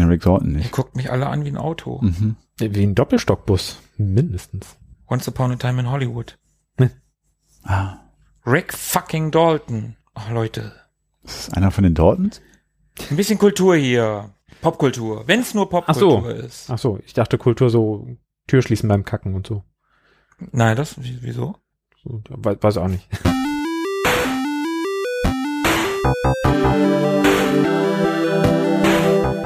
kenne Rick Dalton Ihr nicht. guckt mich alle an wie ein Auto. Mhm. Wie ein Doppelstockbus. Mindestens. Once Upon a Time in Hollywood. Ah, Rick fucking Dalton. Ach, Leute. ist das einer von den Daltons? Ein bisschen Kultur hier. Popkultur. Wenn es nur Ach so. Popkultur ist. Ach so, ich dachte Kultur so Tür schließen beim Kacken und so. Nein, das, wieso? so weiß auch nicht.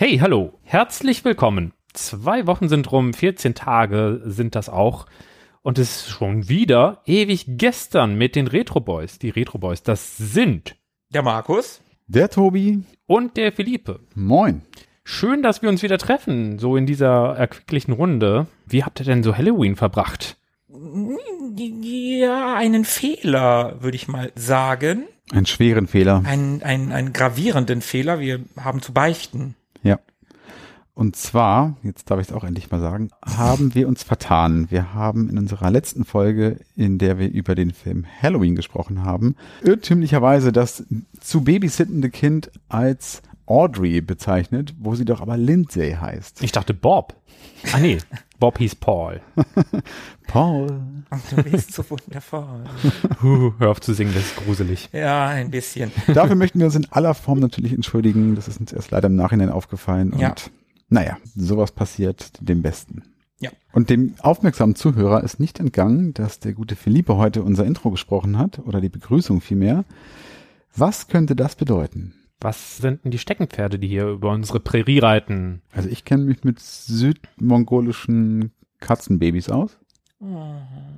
Hey, hallo, herzlich willkommen. Zwei Wochen sind rum, 14 Tage sind das auch. Und es ist schon wieder ewig gestern mit den Retro Boys. Die Retro Boys, das sind Der Markus? Der Tobi. und der Philippe. Moin. Schön, dass wir uns wieder treffen, so in dieser erquicklichen Runde. Wie habt ihr denn so Halloween verbracht? Ja, einen Fehler, würde ich mal sagen. Einen schweren Fehler. Einen, einen, einen gravierenden Fehler. Wir haben zu beichten. Ja. Und zwar, jetzt darf ich es auch endlich mal sagen, haben wir uns vertan. Wir haben in unserer letzten Folge, in der wir über den Film Halloween gesprochen haben, irrtümlicherweise das zu babysittende Kind als Audrey bezeichnet, wo sie doch aber Lindsay heißt. Ich dachte Bob. Ah nee, Bob hieß Paul. Paul. Und du bist so wundervoll. Huh, hör auf zu singen, das ist gruselig. Ja, ein bisschen. Dafür möchten wir uns in aller Form natürlich entschuldigen. Das ist uns erst leider im Nachhinein aufgefallen. Und Ja. naja, sowas passiert dem Besten. Ja. Und dem aufmerksamen Zuhörer ist nicht entgangen, dass der gute Philippe heute unser Intro gesprochen hat, oder die Begrüßung vielmehr. Was könnte das bedeuten? Was sind denn die Steckenpferde, die hier über unsere Prärie reiten? Also ich kenne mich mit südmongolischen Katzenbabys aus. Oh,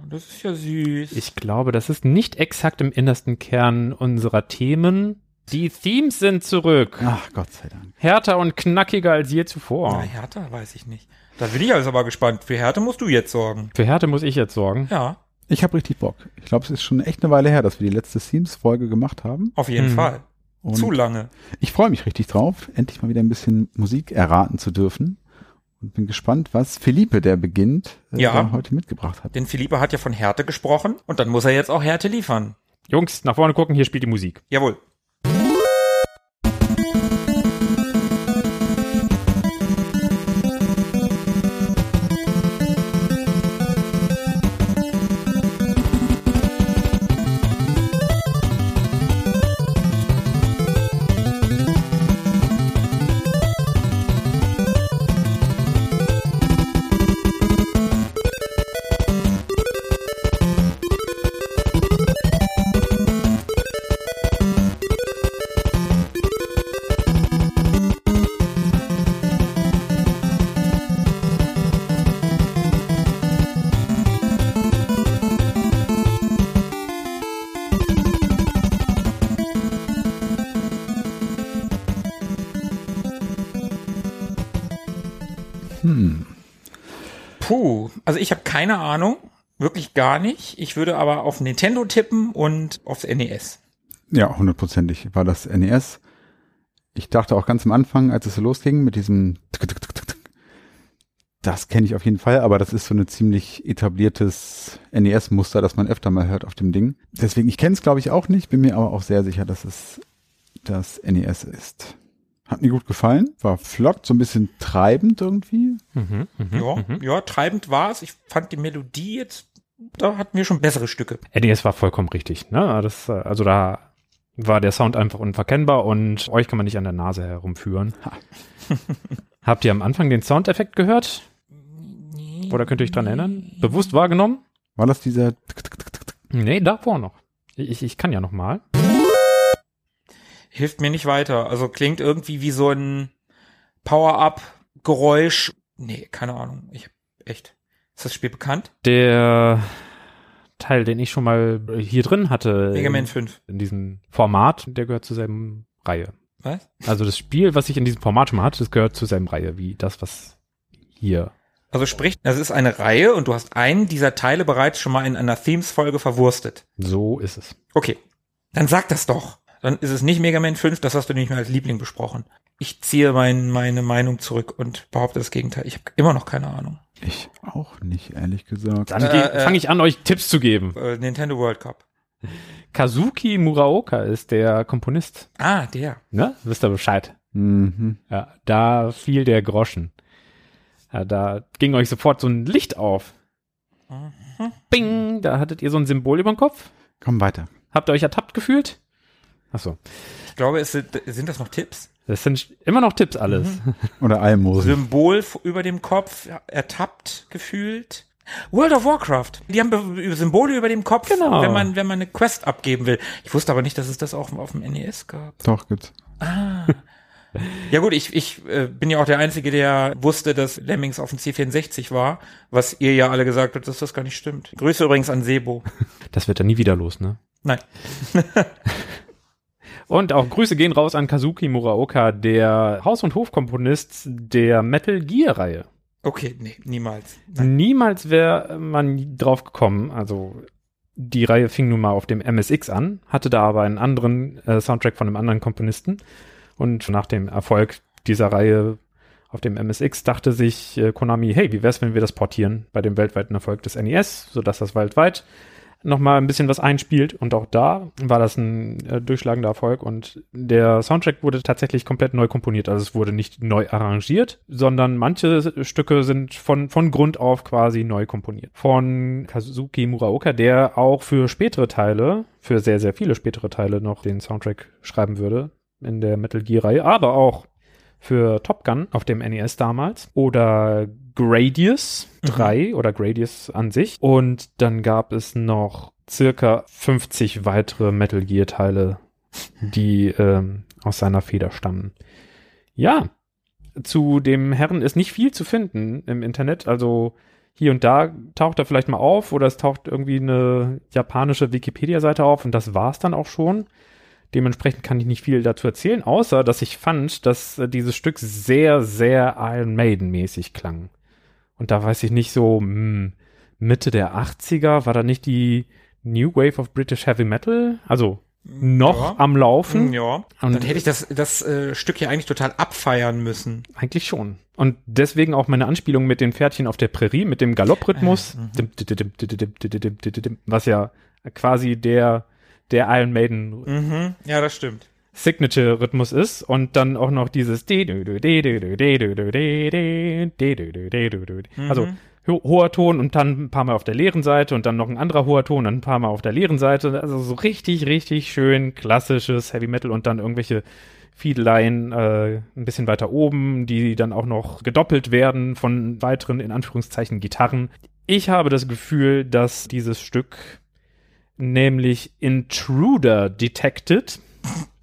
das ist ja süß. Ich glaube, das ist nicht exakt im innersten Kern unserer Themen. Die Themes sind zurück. Ach, Gott sei Dank. Härter und knackiger als je Na, zuvor. Härte weiß ich nicht. Da bin ich also aber gespannt. Für Härte musst du jetzt sorgen. Für Härte muss ich jetzt sorgen. Ja, Ich habe richtig Bock. Ich glaube, es ist schon echt eine Weile her, dass wir die letzte Themes-Folge gemacht haben. auf jeden Hm. Fall. Und Zu lange. Ich freue mich richtig drauf, endlich mal wieder ein bisschen Musik erraten zu dürfen. Und bin gespannt, was Philippe, der beginnt, äh, Ja. da heute mitgebracht hat. Denn Philippe hat ja von Härte gesprochen und dann muss er jetzt auch Härte liefern. Jungs, nach vorne gucken, hier spielt die Musik. Jawohl. Keine Ahnung, wirklich gar nicht. Ich würde aber auf Nintendo tippen und aufs NES. Ja, hundertprozentig war das NES. Ich dachte auch ganz am Anfang, als es so losging mit diesem das kenne ich auf jeden Fall, aber das ist so ein ziemlich etabliertes NES-Muster, das man öfter mal hört auf dem Ding. Deswegen, ich kenne es glaube ich auch nicht, bin mir aber auch sehr sicher, dass es das NES ist. Hat mir gut gefallen, war flott, so ein bisschen treibend irgendwie. Mhm, mhm, Ja, mhm. ja, treibend war es. Ich fand die Melodie jetzt, da hatten wir schon bessere Stücke. NES war vollkommen richtig. Ne? Das, äh, also da war der Sound einfach unverkennbar und euch kann man nicht an der Nase herumführen. Habt ihr am Anfang den Soundeffekt gehört? Oder könnt ihr euch dran erinnern? Bewusst wahrgenommen? War das dieser? Nee, davor noch. Ich, ich kann ja noch mal. Hilft mir nicht weiter. Also klingt irgendwie wie so ein Power-Up-Geräusch. Nee, keine Ahnung. Ich hab echt. Ist das Spiel bekannt? Der Teil, den ich schon mal hier drin hatte. Mega Man in, 5. in diesem Format, der gehört zur selben Reihe. Was? Also das Spiel, was ich in diesem Format schon mal hatte, das gehört zur selben Reihe wie das, was hier. Also sprich, das ist eine Reihe und du hast einen dieser Teile bereits schon mal in einer Themes-Folge verwurstet. So ist es. Okay. Dann sag das doch. Dann ist es nicht Mega Man 5, das hast du nicht mehr als Liebling besprochen. Ich ziehe mein, meine Meinung zurück und behaupte das Gegenteil. Ich habe immer noch keine Ahnung. Ich auch nicht, ehrlich gesagt. Dann Äh, äh, fange ich an, euch Tipps zu geben. Äh, Nintendo World Cup. Kazuki Muraoka ist der Komponist. Ah, der. Ne? Wisst ihr Bescheid? Mhm. Ja, da fiel der Groschen. Ja, da ging euch sofort so ein Licht auf. Mhm. Bing, da hattet ihr so ein Symbol über dem Kopf. Komm weiter. Habt ihr euch ertappt gefühlt? Ach so. Ich glaube, es sind, sind das noch Tipps? Das sind immer noch Tipps alles. Oder Almosen. Symbol über dem Kopf, ertappt gefühlt. World of Warcraft. Die haben Be Symbole über dem Kopf, Genau. wenn man wenn man eine Quest abgeben will. Ich wusste aber nicht, dass es das auch auf dem NES gab. Doch, gibt's. Ja gut, ich, ich äh, bin ja auch der Einzige, der wusste, dass Lemmings auf dem C64 war, was ihr ja alle gesagt habt, dass das gar nicht stimmt. Grüße übrigens an Sebo. Das wird dann nie wieder los, ne? Nein. Und auch Grüße gehen raus an Kazuki Muraoka, der Haus- und Hofkomponist der Metal Gear Reihe. Okay, nee, niemals. Nein. Niemals wäre man drauf gekommen. Also die Reihe fing nun mal auf dem MSX an, hatte da aber einen anderen äh, Soundtrack von einem anderen Komponisten. Und nach dem Erfolg dieser Reihe auf dem MSX dachte sich äh, Konami, hey, wie wär's, wenn wir das portieren bei dem weltweiten Erfolg des NES, sodass das weltweit nochmal ein bisschen was einspielt. Und auch da war das ein äh, durchschlagender Erfolg. Und der Soundtrack wurde tatsächlich komplett neu komponiert. Also es wurde nicht neu arrangiert, sondern manche Stücke sind von, von Grund auf quasi neu komponiert. Von Kazuki Muraoka, der auch für spätere Teile, für sehr, sehr viele spätere Teile noch den Soundtrack schreiben würde in der Metal Gear-Reihe, aber auch für Top Gun auf dem NES damals oder Gradius 3 oder Gradius an sich. Und dann gab es noch circa 50 weitere Metal Gear Teile, die ähm, aus seiner Feder stammen. Ja, zu dem Herren ist nicht viel zu finden im Internet. Also hier und da taucht er vielleicht mal auf oder es taucht irgendwie eine japanische Wikipedia-Seite auf und das war's dann auch schon. Dementsprechend kann ich nicht viel dazu erzählen, außer dass ich fand, dass äh, dieses Stück sehr, sehr Iron Maiden-mäßig klang. Und da weiß ich nicht so, hm, Mitte der 80er war da nicht die New Wave of British Heavy Metal? Also noch ja. am Laufen. Hm, ja. Und dann hätte ich das, das äh, Stück hier eigentlich total abfeiern müssen. Eigentlich schon. Und deswegen auch meine Anspielung mit den Pferdchen auf der Prärie, mit dem Galopprhythmus, was ja quasi der, der Iron Maiden. Mhm. Ja, das stimmt. Signature-Rhythmus ist und dann auch noch dieses also ho hoher Ton und dann ein paar Mal auf der leeren Seite und dann noch ein anderer hoher Ton, dann ein paar Mal auf der leeren Seite. Also so richtig, richtig schön klassisches Heavy Metal und dann irgendwelche Fiedeleien äh, ein bisschen weiter oben, die dann auch noch gedoppelt werden von weiteren, in Anführungszeichen, Gitarren. Ich habe das Gefühl, dass dieses Stück nämlich Intruder detected,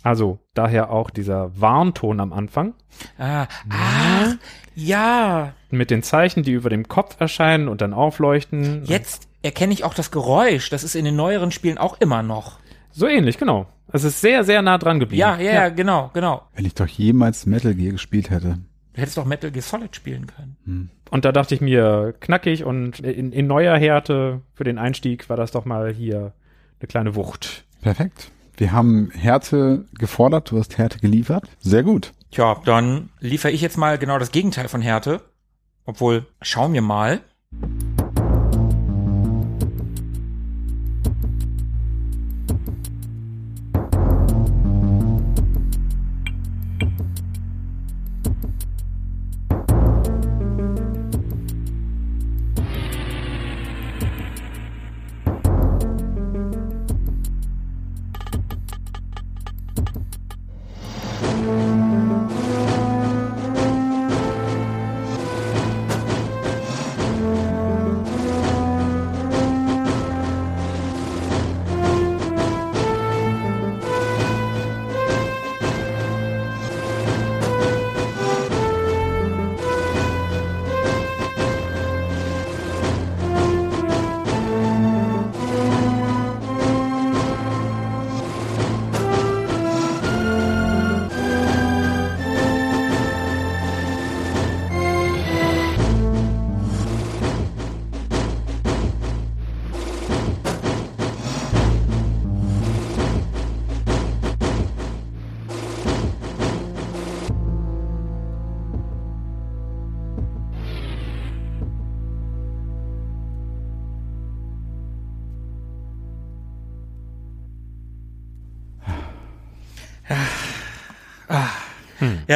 also daher auch dieser Warnton am Anfang, Ah, ach, ja. mit den Zeichen, die über dem Kopf erscheinen und dann aufleuchten. Jetzt erkenne ich auch das Geräusch. Das ist in den neueren Spielen auch immer noch. So ähnlich, genau. Es ist sehr, sehr nah dran geblieben. Ja, ja, ja, genau, genau. Wenn ich doch jemals Metal Gear gespielt hätte. Du hättest doch Metal Gear Solid spielen können. Und da dachte ich mir, knackig und in, in neuer Härte für den Einstieg war das doch mal hier eine kleine Wucht. Perfekt. Wir haben Härte gefordert, du hast Härte geliefert. Sehr gut. Tja, dann liefere ich jetzt mal genau das Gegenteil von Härte. Obwohl, schauen wir mal.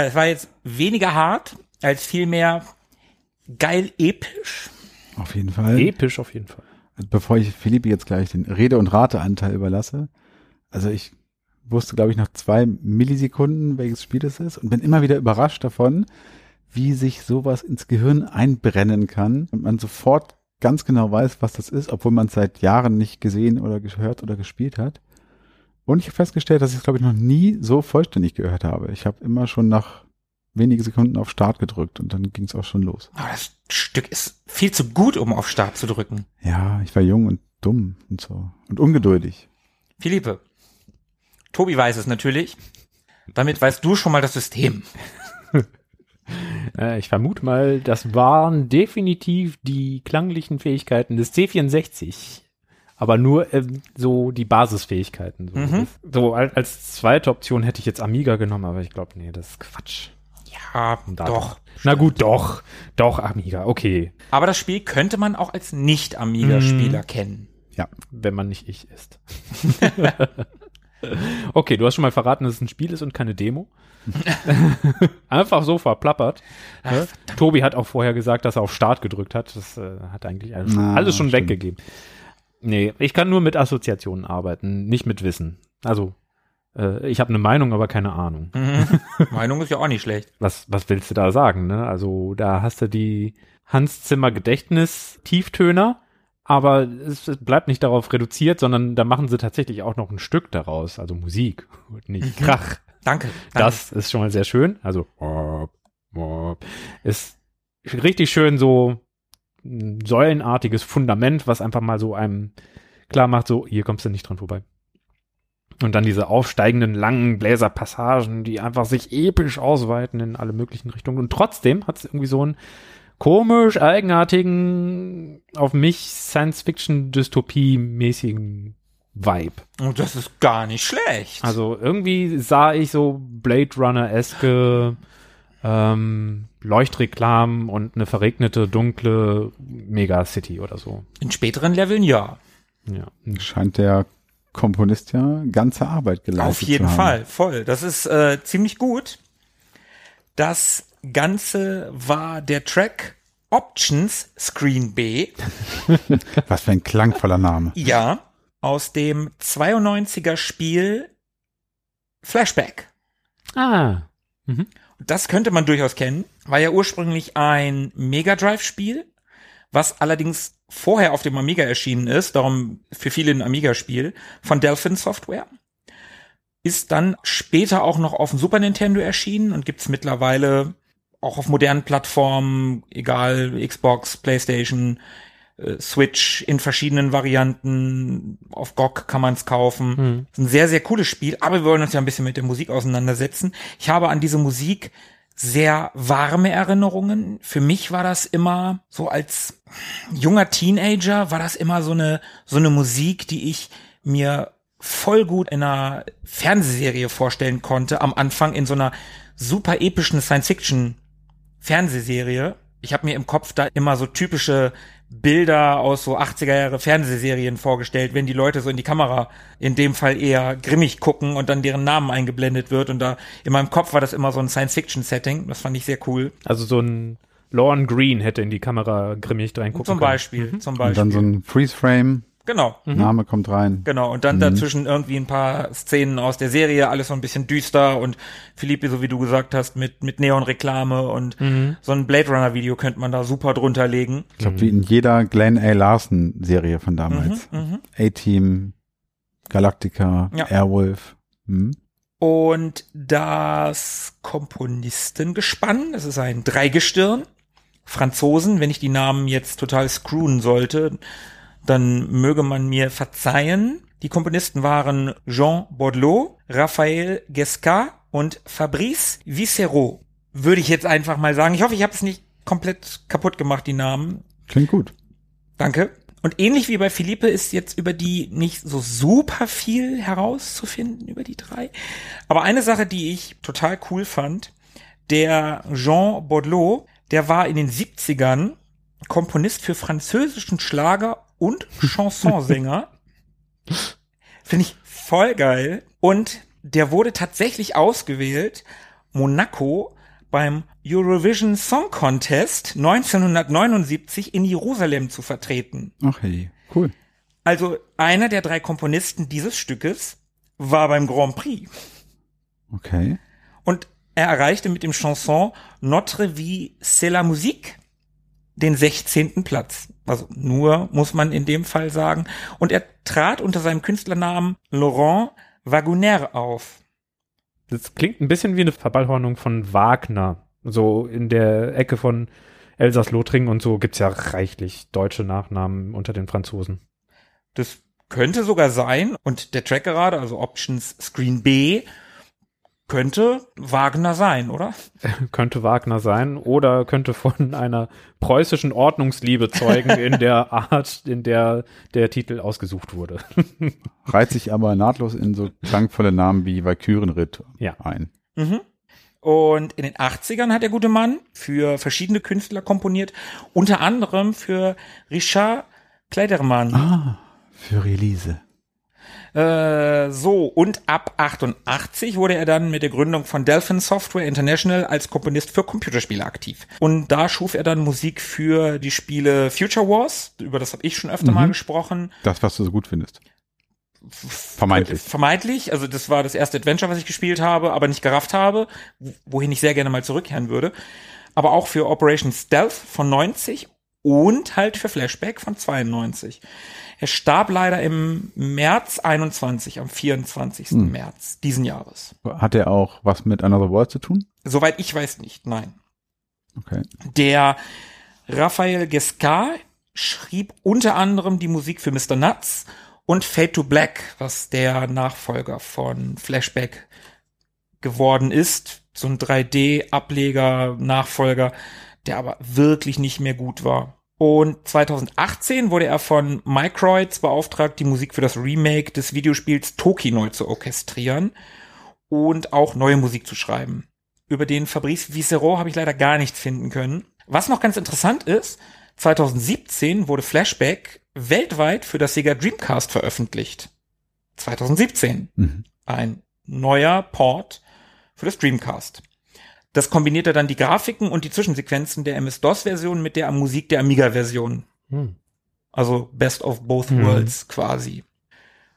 Ja, es war jetzt weniger hart, als vielmehr geil episch. Auf jeden Fall. Episch auf jeden Fall. Bevor ich Philippe jetzt gleich den Rede- und Rateanteil überlasse. Also ich wusste, glaube ich, nach zwei Millisekunden, welches Spiel das ist und bin immer wieder überrascht davon, wie sich sowas ins Gehirn einbrennen kann und man sofort ganz genau weiß, was das ist, obwohl man es seit Jahren nicht gesehen oder gehört oder gespielt hat. Und ich habe festgestellt, dass ich es, glaube ich, noch nie so vollständig gehört habe. Ich habe immer schon nach wenige Sekunden auf Start gedrückt und dann ging es auch schon los. Aber das Stück ist viel zu gut, um auf Start zu drücken. Ja, ich war jung und dumm und so und ungeduldig. Philippe, Tobi weiß es natürlich. Damit weißt du schon mal das System. Äh, ich vermute mal, das waren definitiv die klanglichen Fähigkeiten des C64. Aber nur ähm, so die Basisfähigkeiten. So, Mhm. so als, als zweite Option hätte ich jetzt Amiga genommen, aber ich glaube, nee, das ist Quatsch. Ja, Da- doch. Na gut, doch. Doch, Amiga, okay. Aber das Spiel könnte man auch als Nicht-Amiga-Spieler kennen. Ja, Wenn man nicht ich ist. okay, du hast schon mal verraten, dass es ein Spiel ist und keine Demo. Einfach so verplappert. ne? Tobi hat auch vorher gesagt, dass er auf Start gedrückt hat. Das äh, hat eigentlich alles, Na, alles schon stimmt. weggegeben. Nee, ich kann nur mit Assoziationen arbeiten, nicht mit Wissen. Also, äh, ich habe eine Meinung, aber keine Ahnung. Mhm. Meinung ist ja auch nicht schlecht. Was, was willst du da sagen? Ne? Also, da hast du die Hans Zimmer Gedächtnis Tieftöner, aber es, es bleibt nicht darauf reduziert, sondern da machen sie tatsächlich auch noch ein Stück daraus, also Musik und nicht Krach. Danke. danke. Das ist schon mal sehr schön. Also ist richtig schön so ein säulenartiges Fundament, was einfach mal so einem klar macht, so hier kommst du nicht dran vorbei. Und dann diese aufsteigenden langen Bläserpassagen, die einfach sich episch ausweiten in alle möglichen Richtungen. Und trotzdem hat es irgendwie so einen komisch eigenartigen, auf mich Science-Fiction-Dystopie-mäßigen Vibe. Und das ist gar nicht schlecht. Also irgendwie sah ich so Blade Runner-eske ähm, Leuchtreklamen und eine verregnete, dunkle Megacity oder so. in späteren Leveln ja. Ja. scheint der Komponist ja ganze Arbeit geleistet Auf jeden zu haben. Fall, voll. Das ist äh, ziemlich gut. Das Ganze war der Track Options Screen B. Was für ein klangvoller Name. Ja, aus dem 92er Spiel Flashback. Ah. Das könnte man durchaus kennen. War ja ursprünglich ein Mega Drive Spiel, was allerdings vorher auf dem Amiga erschienen ist, darum für viele ein Amiga-Spiel, von Delphin Software. Ist dann später auch noch auf dem Super Nintendo erschienen und gibt's mittlerweile auch auf modernen Plattformen, egal Xbox, PlayStation, Switch in verschiedenen Varianten. Auf GOG kann man es kaufen. Hm. Ist ein sehr, sehr cooles Spiel, aber wir wollen uns ja ein bisschen mit der Musik auseinandersetzen. Ich habe an diese Musik sehr warme Erinnerungen. Für mich war das immer so als junger Teenager war das immer so eine so eine Musik, die ich mir voll gut in einer Fernsehserie vorstellen konnte am Anfang in so einer super epischen Science Fiction Fernsehserie. Ich habe mir im Kopf da immer so typische Bilder aus so 80er Jahre Fernsehserien vorgestellt, wenn die Leute so in die Kamera in dem Fall eher grimmig gucken und dann deren Namen eingeblendet wird und da in meinem Kopf war das immer so ein Science-Fiction-Setting, das fand ich sehr cool. Also so ein Lorne Green hätte in die Kamera grimmig reingucken zum können. Beispiel, zum Und Beispiel. dann so ein Freeze-Frame, genau, Name kommt rein. genau. Und dann dazwischen irgendwie ein paar Szenen aus der Serie, alles so ein bisschen düster und Philippe, so wie du gesagt hast, mit, mit Neon-Reklame und so ein Blade Runner-Video könnte man da super drunter legen. Ich glaube, wie in jeder Glenn A. Larson-Serie von damals. Mhm, A-Team, Galactica, Ja. Airwolf. Hm? Und das Komponistengespann, das ist ein Dreigestirn. Franzosen, wenn ich die Namen jetzt total screwen sollte, dann möge man mir verzeihen. Die Komponisten waren Jean Baudelot, Raphaël Guescat und Fabrice Viscero. Würde ich jetzt einfach mal sagen. Ich hoffe, ich habe es nicht komplett kaputt gemacht, die Namen. Klingt gut. Danke. Und ähnlich wie bei Philippe ist jetzt über die nicht so super viel herauszufinden, über die drei. Aber eine Sache, die ich total cool fand, der Jean Baudelot, der war in den 70ern Komponist für französischen Schlager und Chansonsänger. Finde ich voll geil. Und der wurde tatsächlich ausgewählt, Monaco beim Eurovision Song Contest 1979 in Jerusalem zu vertreten. Ach hey, cool. Also einer der drei Komponisten dieses Stückes war beim Grand Prix. Okay. Und er erreichte mit dem Chanson Notre Vie c'est la musique den 16. Platz. Also nur, muss man in dem Fall sagen. Und er trat unter seinem Künstlernamen Laurent Wagoner auf. Das klingt ein bisschen wie eine Verballhornung von Wagner. So in der Ecke von Elsass-Lothringen und so gibt's ja reichlich deutsche Nachnamen unter den Franzosen. Das könnte sogar sein. Und der Track gerade, also Options Screen B, könnte Wagner sein, oder? könnte Wagner sein oder könnte von einer preußischen Ordnungsliebe zeugen in der Art, in der der Titel ausgesucht wurde. Reiht sich aber nahtlos in so klangvolle Namen wie Valkyrenritt Ja. ein. Mhm. Und in den 80ern hat der gute Mann für verschiedene Künstler komponiert, unter anderem für Richard Kleidermann. Ah, für Release. Äh, so, und ab 88 wurde er dann mit der Gründung von Delphin Software International als Komponist für Computerspiele aktiv. Und da schuf er dann Musik für die Spiele Future Wars, über das habe ich schon öfter mal gesprochen. Das, was du so gut findest. Vermeintlich. Vermeintlich, also das war das erste Adventure, was ich gespielt habe, aber nicht gerafft habe, wohin ich sehr gerne mal zurückkehren würde. Aber auch für Operation Stealth von 90 und halt für Flashback von 92. Er starb leider im März 21, am 24. März diesen Jahres. Hat er auch was mit Another World zu tun? Soweit ich weiß nicht, nein. Okay. Der Raphael Gescar schrieb unter anderem die Musik für Mr. Nuts und Fade to Black, was der Nachfolger von Flashback geworden ist. So ein 3D-Ableger, Nachfolger, der aber wirklich nicht mehr gut war. Und 2018 wurde er von Microids beauftragt, die Musik für das Remake des Videospiels Toki neu zu orchestrieren und auch neue Musik zu schreiben. Über den Fabrice Viscero habe ich leider gar nichts finden können. Was noch ganz interessant ist, 2017 wurde Flashback weltweit für das Sega Dreamcast veröffentlicht. 2017. Mhm. Ein neuer Port für das Dreamcast. Das kombinierte dann die Grafiken und die Zwischensequenzen der MS-DOS-Version mit der Musik der Amiga-Version. Hm. Also Best of Both Mhm. Worlds quasi.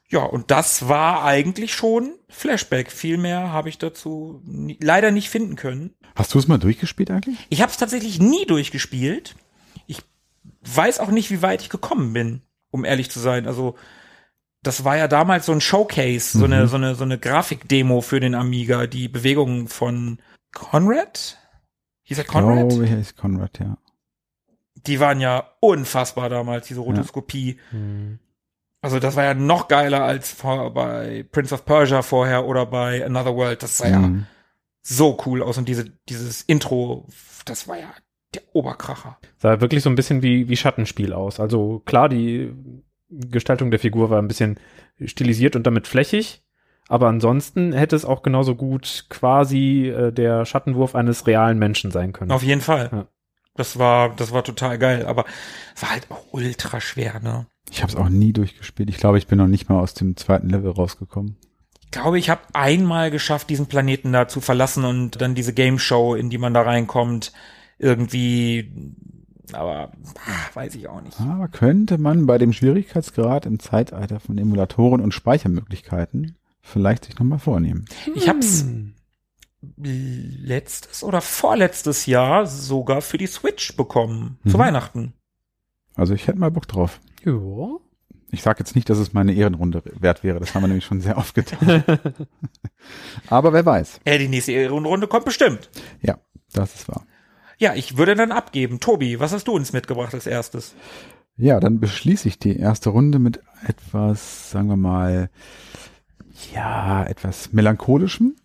Ja, und das war eigentlich schon Flashback. Viel mehr habe ich dazu nie, leider nicht finden können. Hast du es mal durchgespielt eigentlich? Ich habe es tatsächlich nie durchgespielt. Ich weiß auch nicht, wie weit ich gekommen bin, um ehrlich zu sein. Also das war ja damals so ein Showcase, so eine so eine so eine Grafikdemo für den Amiga, die Bewegungen von Conrad. Hieß er Conrad? Oh, er ist Conrad, ja. Die waren ja unfassbar damals, diese Rotoskopie. Hm. Also das war ja noch geiler als vor, bei Prince of Persia vorher oder bei Another World. Das sah ja Mhm. so cool aus und diese, dieses Intro, das war ja der Oberkracher. Sah wirklich so ein bisschen wie, wie Schattenspiel aus. Also klar, die Gestaltung der Figur war ein bisschen stilisiert und damit flächig, aber ansonsten hätte es auch genauso gut quasi äh, der Schattenwurf eines realen Menschen sein können. Auf jeden Fall. Ja. Das war, das war total geil, aber es war halt auch ultra schwer, ne? Ich habe es auch nie durchgespielt. Ich glaube, ich bin noch nicht mal aus dem zweiten Level rausgekommen. Ich glaube, ich habe einmal geschafft, diesen Planeten da zu verlassen und dann diese Game Show, in die man da reinkommt, irgendwie, aber ah, weiß ich auch nicht. Aber könnte man bei dem Schwierigkeitsgrad im Zeitalter von Emulatoren und Speichermöglichkeiten vielleicht sich nochmal vornehmen. Ich hab's Hm. letztes oder vorletztes Jahr sogar für die Switch bekommen, zu Mhm. Weihnachten. Also ich hätte mal Bock drauf. Ja. Ich sage jetzt nicht, dass es meine Ehrenrunde wert wäre. Das haben wir nämlich schon sehr oft getan. Aber wer weiß. Ja, die nächste Ehrenrunde kommt bestimmt. Ja, das ist wahr. Ja, ich würde dann abgeben. Tobi, was hast du uns mitgebracht als erstes? Ja, dann beschließe ich die erste Runde mit etwas, sagen wir mal, ja, etwas melancholischem.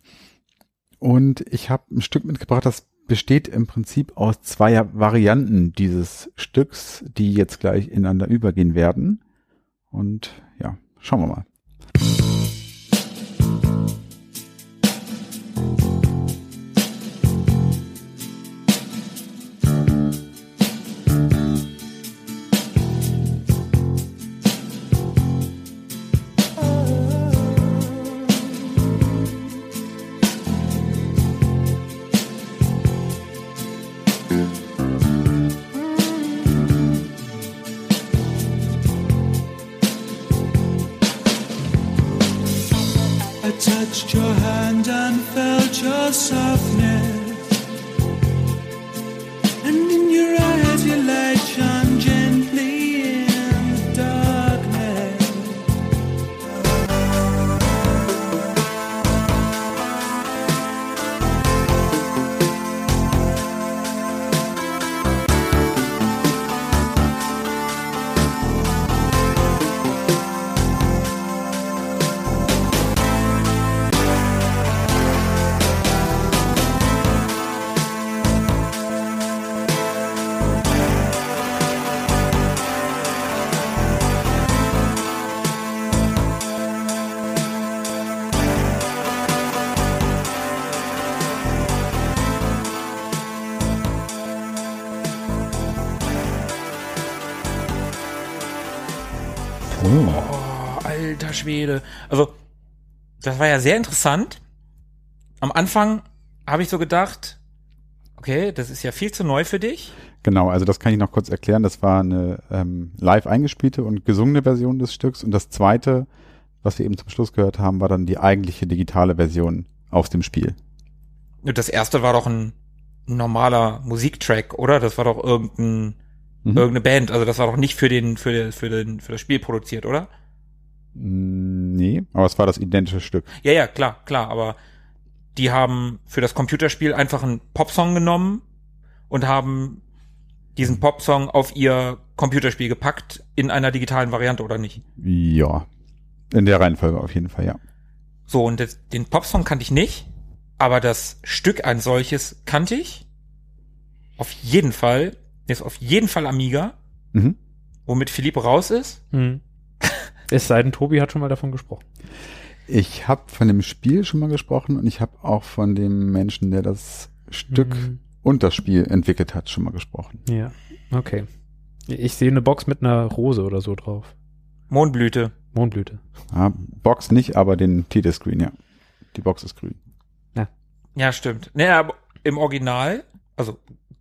Und ich habe ein Stück mitgebracht, das besteht im Prinzip aus zwei Varianten dieses Stücks, die jetzt gleich ineinander übergehen werden. Und ja, schauen wir mal. just das war ja sehr interessant. Am Anfang habe ich so gedacht, okay, das ist ja viel zu neu für dich. Genau, also das kann ich noch kurz erklären. Das war eine ähm, live eingespielte und gesungene Version des Stücks. Und das zweite, was wir eben zum Schluss gehört haben, war dann die eigentliche digitale Version aus dem Spiel. Das erste war doch ein normaler Musiktrack, oder? Das war doch irgendein, Mhm. irgendeine Band. Also das war doch nicht für den, für den, für den, für das Spiel produziert, oder? Nee, aber es war das identische Stück. Ja, ja, klar, klar, aber die haben für das Computerspiel einfach einen Popsong genommen und haben diesen Popsong auf ihr Computerspiel gepackt in einer digitalen Variante oder nicht. Ja. In der Reihenfolge auf jeden Fall, ja. So, und das, den Popsong kannte ich nicht, aber das Stück ein solches kannte ich. Auf jeden Fall, ist auf jeden Fall Amiga, Mhm. womit Philipp raus ist. Hm. Es sei denn, Tobi hat schon mal davon gesprochen. Ich habe von dem Spiel schon mal gesprochen und ich habe auch von dem Menschen, der das Stück Mhm. und das Spiel entwickelt hat, schon mal gesprochen. Ja, okay. Ich sehe eine Box mit einer Rose oder so drauf. Mondblüte. Mondblüte. Ja, Box nicht, aber den Titelscreen, ja. Die Box ist grün. Ja, stimmt. Naja, aber im Original, also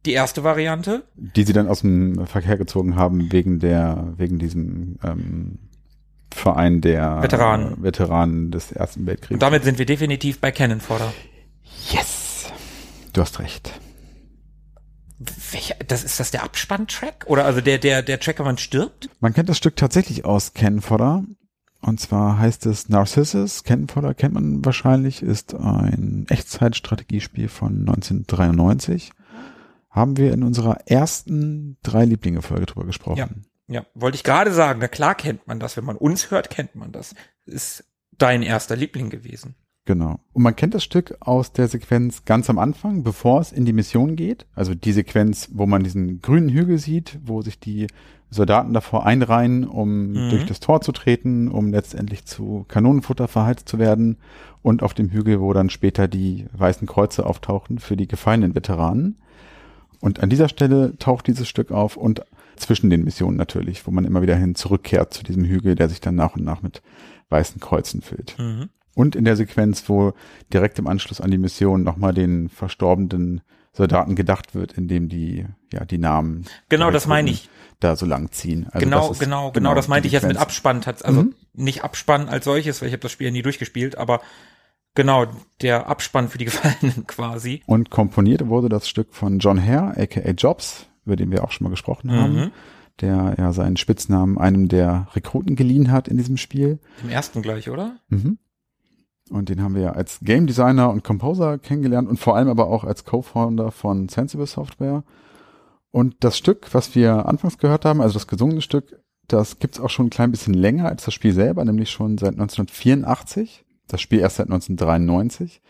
die erste Variante, Die sie dann aus dem Verkehr gezogen haben wegen der, wegen diesem ähm, Verein der Veteranen. äh, Veteranen des Ersten Weltkriegs. und damit sind wir definitiv bei Canon Fodder. yes! Du hast recht. Welcher, das ist das der Abspann-Track? Oder also der, der, der Track, wenn man stirbt? Man kennt das Stück tatsächlich aus Ken Fodder. Und zwar heißt es Narcissus. Ken Fodder kennt man wahrscheinlich, ist ein Echtzeitstrategiespiel von 1993. Haben wir in unserer ersten drei Lieblinge-Folge drüber gesprochen. Ja, wollte ich gerade sagen. Na klar kennt man das. Wenn man uns hört, kennt man das. Ist dein erster Liebling gewesen. Genau. Und man kennt das Stück aus der Sequenz ganz am Anfang, bevor es in die Mission geht. Also die Sequenz, wo man diesen grünen Hügel sieht, wo sich die Soldaten davor einreihen, um Mhm. durch das Tor zu treten, um letztendlich zu Kanonenfutter verheizt zu werden. Und auf dem Hügel, wo dann später die weißen Kreuze auftauchen für die gefallenen Veteranen. Und an dieser Stelle taucht dieses Stück auf und zwischen den Missionen natürlich, wo man immer wieder hin zurückkehrt zu diesem Hügel, der sich dann nach und nach mit weißen Kreuzen füllt. Mhm. Und in der Sequenz, wo direkt im Anschluss an die Mission nochmal den verstorbenen Soldaten gedacht wird, indem die, ja, die Namen. Genau, das meine ich. Da so lang ziehen. Also genau, das ist genau, genau, das die meinte ich jetzt mit. Abspann. Also Mhm. nicht Abspann als solches, weil ich habe das Spiel ja nie durchgespielt, aber genau, der Abspann für die Gefallenen quasi. Und komponiert wurde das Stück von John Hare, aka Jobs, über den wir auch schon mal gesprochen haben, Mhm. der ja seinen Spitznamen einem der Rekruten geliehen hat in diesem Spiel. Im ersten gleich, oder? Mhm. Und den haben wir ja als Game Designer und Composer kennengelernt und vor allem aber auch als Co-Founder von Sensible Software. Und das Stück, was wir anfangs gehört haben, also das gesungene Stück, das gibt's auch schon ein klein bisschen länger als das Spiel selber, nämlich schon seit 1984. Das Spiel erst seit 1993.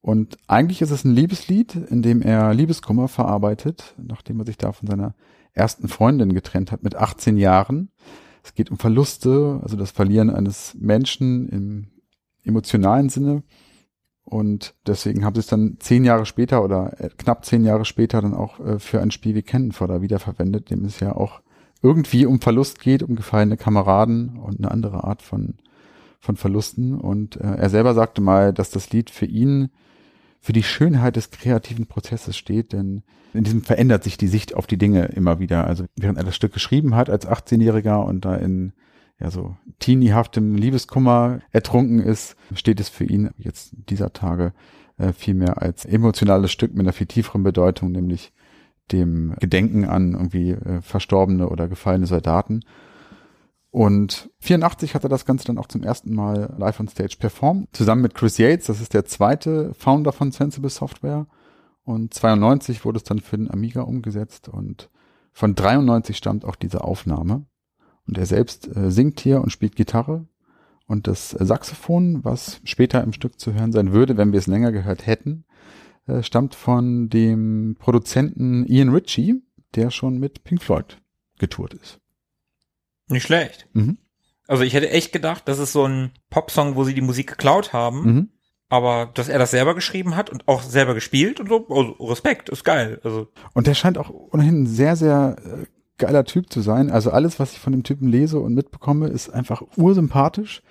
Und eigentlich ist es ein Liebeslied, in dem er Liebeskummer verarbeitet, nachdem er sich da von seiner ersten Freundin getrennt hat mit 18 Jahren. Es geht um Verluste, also das Verlieren eines Menschen im emotionalen Sinne. Und deswegen haben sie es dann zehn Jahre später oder äh, knapp zehn Jahre später dann auch äh, für ein Spiel wie Cannonfodder wiederverwendet, dem es ja auch irgendwie um Verlust geht, um gefallene Kameraden und eine andere Art von, von Verlusten. Und äh, er selber sagte mal, dass das Lied für ihn für die Schönheit des kreativen Prozesses steht, denn in diesem verändert sich die Sicht auf die Dinge immer wieder. Also während er das Stück geschrieben hat als 18-Jähriger und da in, ja so teeniehaftem Liebeskummer ertrunken ist, steht es für ihn jetzt dieser Tage äh, vielmehr als emotionales Stück mit einer viel tieferen Bedeutung, nämlich dem Gedenken an irgendwie äh, verstorbene oder gefallene Soldaten. Und 84 hat er das Ganze dann auch zum ersten Mal live on stage performt, zusammen mit Chris Yates, das ist der zweite Founder von Sensible Software. Und 92 wurde es dann für den Amiga umgesetzt und von 93 stammt auch diese Aufnahme. Und er selbst äh, singt hier und spielt Gitarre. Und das Saxophon, was später im Stück zu hören sein würde, wenn wir es länger gehört hätten, äh, stammt von dem Produzenten Ian Ritchie, der schon mit Pink Floyd getourt ist. Nicht schlecht. Mhm. Also ich hätte echt gedacht, das ist so ein Popsong, wo sie die Musik geklaut haben. Mhm. Aber dass er das selber geschrieben hat und auch selber gespielt und so, also Respekt, ist geil. Also Und der scheint auch ohnehin ein sehr, sehr äh, geiler Typ zu sein. Also alles, was ich von dem Typen lese und mitbekomme, ist einfach ursympathisch.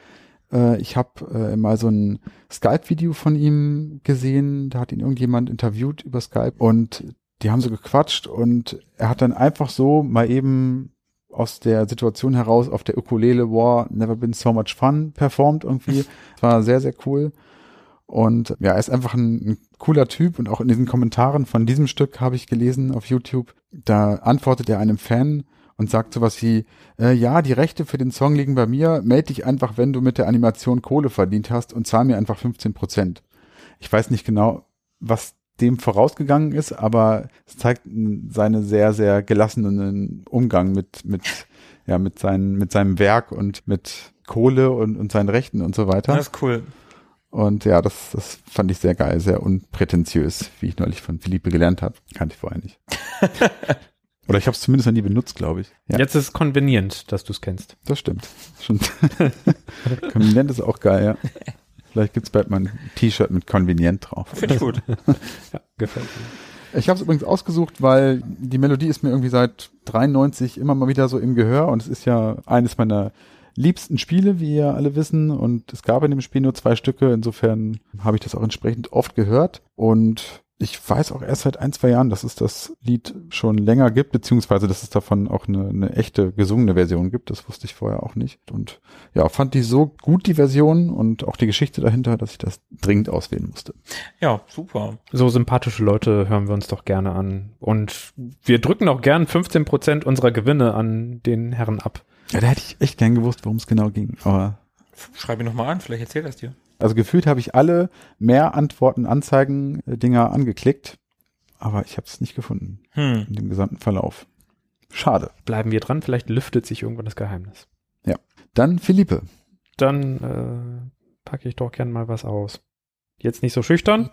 Äh, ich habe äh, mal so ein Skype-Video von ihm gesehen. Da hat ihn irgendjemand interviewt über Skype und die haben so gequatscht und er hat dann einfach so mal eben aus der Situation heraus auf der Ukulele War Never Been So Much Fun performt irgendwie. Das war sehr, sehr cool. Und ja, er ist einfach ein, ein cooler Typ und auch in diesen Kommentaren von diesem Stück habe ich gelesen auf YouTube, da antwortet er einem Fan und sagt sowas wie, äh, ja, die Rechte für den Song liegen bei mir, melde dich einfach, wenn du mit der Animation Kohle verdient hast und zahl mir einfach 15 Prozent. Ich weiß nicht genau, was dem vorausgegangen ist, aber es zeigt seine sehr, sehr gelassenen Umgang mit, mit, ja, mit, seinen, mit seinem Werk und mit Kohle und, und seinen Rechten und so weiter. das ist cool. Und ja, das, das fand ich sehr geil, sehr unprätentiös, wie ich neulich von Philippe gelernt habe. Kannte ich vorher nicht. Oder ich habe es zumindest noch nie benutzt, glaube ich. Ja, Jetzt ist es konvenient, dass du es kennst. das stimmt. Stimmt. Konvenient ist auch geil, ja. Vielleicht gibt's bald mal ein T-Shirt mit konvenient drauf. Finde ich gut. Ja, gefällt mir. Ich habe es übrigens ausgesucht, weil die Melodie ist mir irgendwie seit 93 immer mal wieder so im Gehör und es ist ja eines meiner liebsten Spiele, wie ihr alle wissen. Und es gab in dem Spiel nur zwei Stücke. Insofern habe ich das auch entsprechend oft gehört. Und ich weiß auch erst seit ein, zwei Jahren, dass es das Lied schon länger gibt, beziehungsweise dass es davon auch eine, eine echte gesungene Version gibt. Das wusste ich vorher auch nicht. Und ja, fand die so gut, die Version und auch die Geschichte dahinter, dass ich das dringend auswählen musste. Ja, super. So sympathische Leute hören wir uns doch gerne an. Und wir drücken auch gern 15 Prozent unserer Gewinne an den Herren ab. Ja, da hätte ich echt gern gewusst, worum es genau ging. Aber Schreib ihn nochmal an, vielleicht erzählt das dir. Also gefühlt habe ich alle mehr Antworten, Anzeigen, äh, Dinger angeklickt, aber ich habe es nicht gefunden Hm. in dem gesamten Verlauf. Schade. Bleiben wir dran, vielleicht lüftet sich irgendwann das Geheimnis. Dann Philippe. Dann äh, packe ich doch gern mal was aus. Jetzt nicht so schüchtern.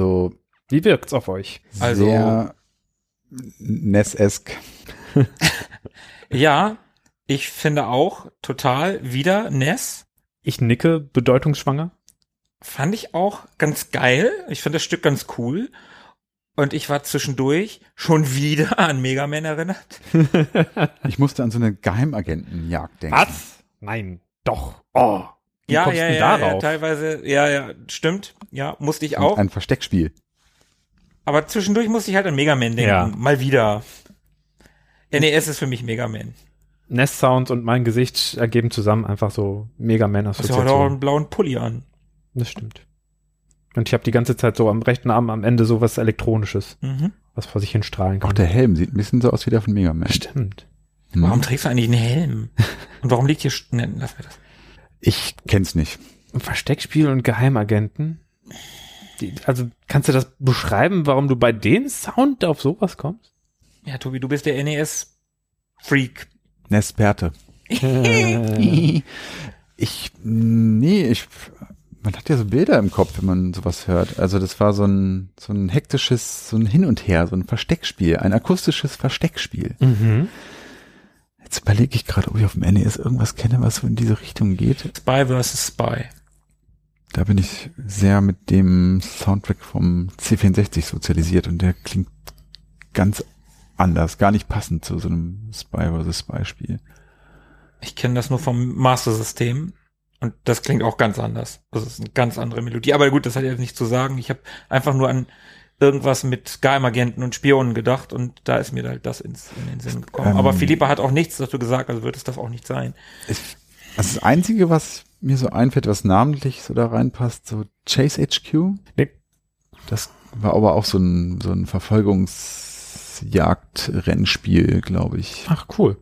Also Wie wirkt's auf euch? Also- sehr NES-esk. Ja, ich finde auch total wieder Ness. Ich nicke bedeutungsschwanger. Fand ich auch ganz geil. Ich finde das Stück ganz cool. Und ich war zwischendurch schon wieder an Mega Man erinnert. Ich musste an so eine Geheimagentenjagd denken. Was? Nein, doch. Oh. Wie ja, kommst ja, du ja, ja, darauf? teilweise, ja, ja, stimmt. Ja, musste ich auch. Ein Versteckspiel. Aber zwischendurch musste ich halt an Mega Man denken. Ja. Mal wieder. NES ist für mich Mega Man. Nest Sounds und mein Gesicht ergeben zusammen einfach so Mega Man Hast du heute auch einen blauen Pulli an. Das stimmt. Und ich habe die ganze Zeit so am rechten Arm am Ende so was Elektronisches, Mhm. was vor sich hin strahlen kann. Auch der Helm sieht ein bisschen so aus wie der von Mega Man. Stimmt. Hm. Warum trägst du eigentlich einen Helm? Und warum liegt hier, ne, lass mir das. Ich kenn's nicht. Versteckspiel und Geheimagenten. also kannst du das beschreiben, warum du bei dem Sound auf sowas kommst? Ja, Tobi, du bist der NES-Freak. Nesperte. Ich, nee, ich, man hat ja so Bilder im Kopf, wenn man sowas hört. Also das war so ein, so ein hektisches, so ein Hin und Her, so ein Versteckspiel, ein akustisches Versteckspiel. Mhm. Jetzt überlege ich gerade, ob ich auf dem NES irgendwas kenne, was so in diese Richtung geht. Spy vs. Spy. Da bin ich sehr mit dem Soundtrack vom C64 sozialisiert und der klingt ganz anders, gar nicht passend zu so einem Spy vs. Spy Spiel. Ich kenne das nur vom Master-System. Und das klingt auch ganz anders. Das ist eine ganz andere Melodie. Aber gut, das hat jetzt nichts zu sagen. Ich habe einfach nur an irgendwas mit Geheimagenten und Spionen gedacht und da ist mir halt das ins, in den Sinn gekommen. Ähm. Aber Philippa hat auch nichts dazu gesagt, also wird es das auch nicht sein. Ich, also das Einzige, was mir so einfällt, was namentlich so da reinpasst, so Chase HQ. Nee. Das war aber auch so ein, so ein Verfolgungsjagd-Rennspiel, glaube ich. Ach, cool.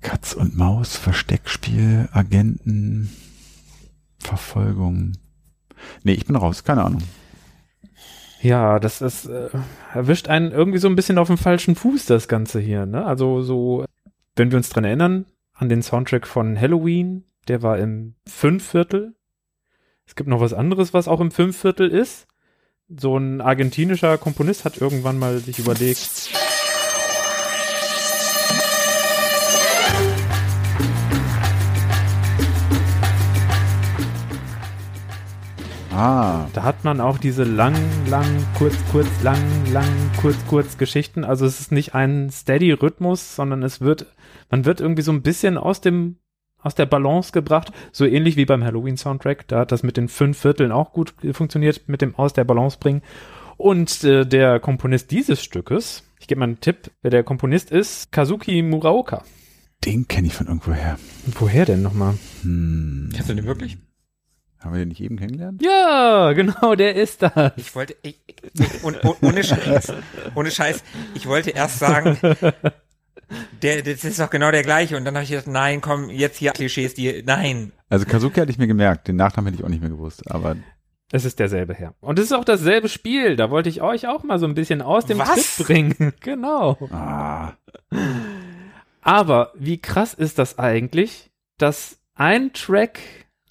Katz und Maus, Versteckspiel, Agenten, Verfolgung. Nee, ich bin raus, keine Ahnung. Ja, das ist, äh, erwischt einen irgendwie so ein bisschen auf dem falschen Fuß, das Ganze hier, ne? Also so, wenn wir uns dran erinnern, an den Soundtrack von Halloween, der war im Fünfviertel. Es gibt noch was anderes, was auch im Fünfviertel ist. So ein argentinischer Komponist hat irgendwann mal sich überlegt, Ah, Da hat man auch diese lang, lang, kurz, kurz, lang, lang, kurz, kurz Geschichten. Also es ist nicht ein steady Rhythmus, sondern es wird, man wird irgendwie so ein bisschen aus dem, aus der Balance gebracht. So ähnlich wie beim Halloween Soundtrack. Da hat das mit den fünf Vierteln auch gut funktioniert, mit dem aus der Balance bringen. Und äh, der Komponist dieses Stückes, ich gebe mal einen Tipp, wer der Komponist ist, Kazuki Muraoka. den kenne ich von irgendwoher. Woher denn nochmal? Hm. Kennst du den wirklich? Haben wir den nicht eben kennengelernt? Ja, genau, der ist das. Ich wollte, ich, ich, und, und, ohne Scheiß, ohne Scheiß, ich wollte erst sagen, der, das ist doch genau der gleiche. Und dann habe ich gedacht, nein, komm, jetzt hier Klischees, die, nein. Also Kazuki hatte ich mir gemerkt, den Nachnamen hätte ich auch nicht mehr gewusst, aber Es ist derselbe Herr. Und es ist auch dasselbe Spiel. Da wollte ich euch auch mal so ein bisschen aus dem Was? Tritt bringen. genau. ah, Aber wie krass ist das eigentlich, dass ein Track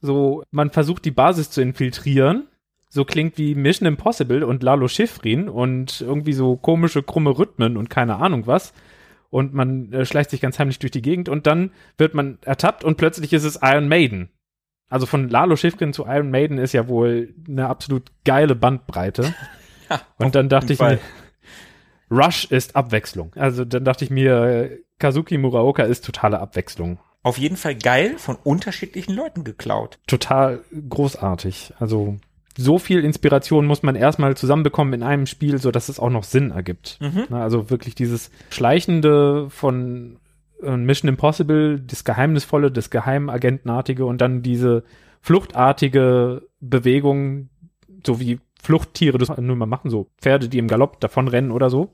so, man versucht die Basis zu infiltrieren, so klingt wie Mission Impossible und Lalo Schifrin und irgendwie so komische, krumme Rhythmen und keine Ahnung was. Und man äh, schleicht sich ganz heimlich durch die Gegend und dann wird man ertappt und plötzlich ist es Iron Maiden. Also von Lalo Schifrin zu Iron Maiden ist ja wohl eine absolut geile Bandbreite. Ja, Und dann dachte ich Fall. mir, Rush ist Abwechslung. Also dann dachte ich mir, Kazuki Muraoka ist totale Abwechslung. Auf jeden Fall geil, von unterschiedlichen Leuten geklaut. Total großartig. Also so viel Inspiration muss man erstmal zusammenbekommen in einem Spiel, so dass es auch noch Sinn ergibt. Mhm. Also wirklich dieses Schleichende von äh, Mission Impossible, das Geheimnisvolle, das Geheimagentenartige und dann diese fluchtartige Bewegung, so wie Fluchttiere das nur mal machen, so Pferde, die im Galopp davonrennen oder so.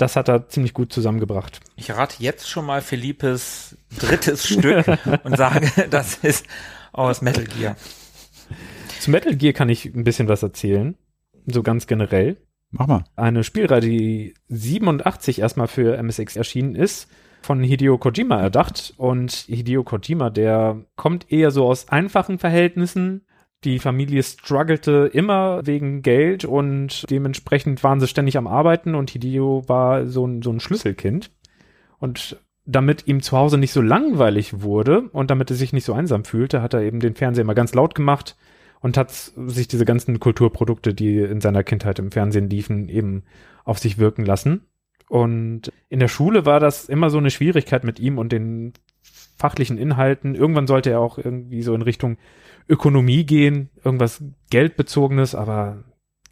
Das hat er ziemlich gut zusammengebracht. Ich rate jetzt schon mal Philippes drittes Stück und sage, das ist aus Metal Gear. Zu Metal Gear kann ich ein bisschen was erzählen. So ganz generell. mach mal. eine Spielreihe, die 87 erstmal für MSX erschienen ist, von Hideo Kojima erdacht. Und Hideo Kojima, der kommt eher so aus einfachen Verhältnissen. Die Familie struggelte immer wegen Geld und dementsprechend waren sie ständig am Arbeiten und Hideo war so ein, so ein Schlüsselkind. Und damit ihm zu Hause nicht so langweilig wurde und damit er sich nicht so einsam fühlte, hat er eben den Fernseher immer ganz laut gemacht und hat sich diese ganzen Kulturprodukte, die in seiner Kindheit im Fernsehen liefen, eben auf sich wirken lassen. Und in der Schule war das immer so eine Schwierigkeit mit ihm und den fachlichen Inhalten. Irgendwann sollte er auch irgendwie so in Richtung Ökonomie gehen, irgendwas Geldbezogenes, aber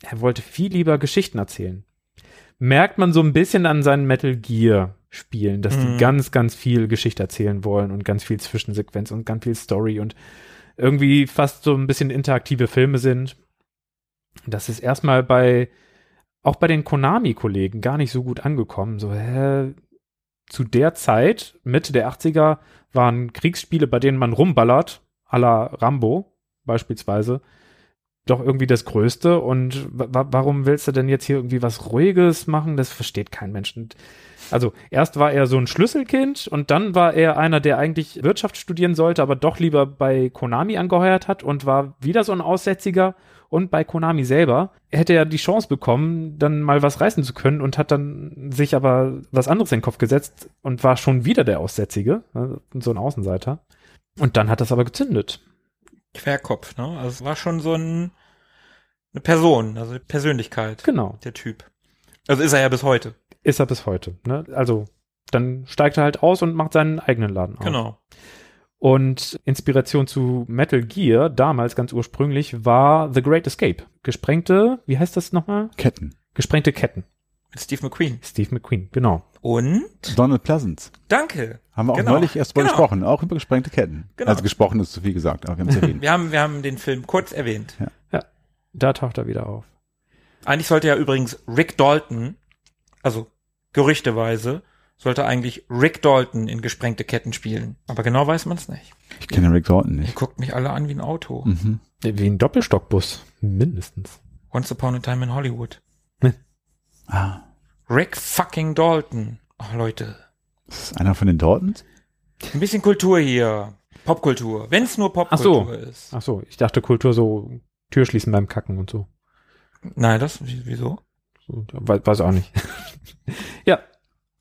er wollte viel lieber Geschichten erzählen. Merkt man so ein bisschen an seinen Metal Gear Spielen, dass die Mhm. ganz, ganz viel Geschichte erzählen wollen und ganz viel Zwischensequenz und ganz viel Story und irgendwie fast so ein bisschen interaktive Filme sind. Das ist erstmal bei, auch bei den Konami-Kollegen gar nicht so gut angekommen. So, hä, zu der Zeit, Mitte der 80er, waren Kriegsspiele, bei denen man rumballert, la Rambo beispielsweise, doch irgendwie das Größte und wa warum willst du denn jetzt hier irgendwie was Ruhiges machen? Das versteht kein Mensch. Also erst war er so ein Schlüsselkind und dann war er einer, der eigentlich Wirtschaft studieren sollte, aber doch lieber bei Konami angeheuert hat und war wieder so ein Aussätziger und bei Konami selber hätte er die Chance bekommen, dann mal was reißen zu können und hat dann sich aber was anderes in den Kopf gesetzt und war schon wieder der Aussätzige, ne, so ein Außenseiter. Und dann hat das aber gezündet. Querkopf, ne? Also es war schon so ein, eine Person, also eine Persönlichkeit, Genau. der Typ. Also ist er ja bis heute. Ist er bis heute. Ne? Also dann steigt er halt aus und macht seinen eigenen Laden auf. Genau. Und Inspiration zu Metal Gear, damals ganz ursprünglich, war The Great Escape. Gesprengte, wie heißt das nochmal? Ketten. Gesprengte Ketten. Mit Steve McQueen. Steve McQueen, genau. Und Donald Pleasance. danke. Haben wir auch Genau. neulich erst mal Genau. gesprochen, auch über gesprengte Ketten. Genau. Also gesprochen ist zu viel gesagt, aber wir haben es erwähnt. Wir haben, wir haben den Film kurz erwähnt. Da taucht er wieder auf. Eigentlich sollte ja übrigens Rick Dalton, also gerüchteweise, sollte eigentlich Rick Dalton in gesprengte Ketten spielen. Aber genau weiß man es nicht. Ich kenne Rick Dalton Ihr nicht. guckt mich alle an wie ein Auto. Mhm. Wie ein Doppelstockbus. Mindestens. Once Upon a Time in Hollywood. Ah, Rick fucking Dalton. Ach, Leute. ist das einer von den Daltons? Ein bisschen Kultur hier. Popkultur. Wenn es nur Ach so. Popkultur ist. Ach so, ich dachte Kultur so Tür schließen beim Kacken und so. Nein, das, wie- wieso? so weiß, weiß auch nicht. ja,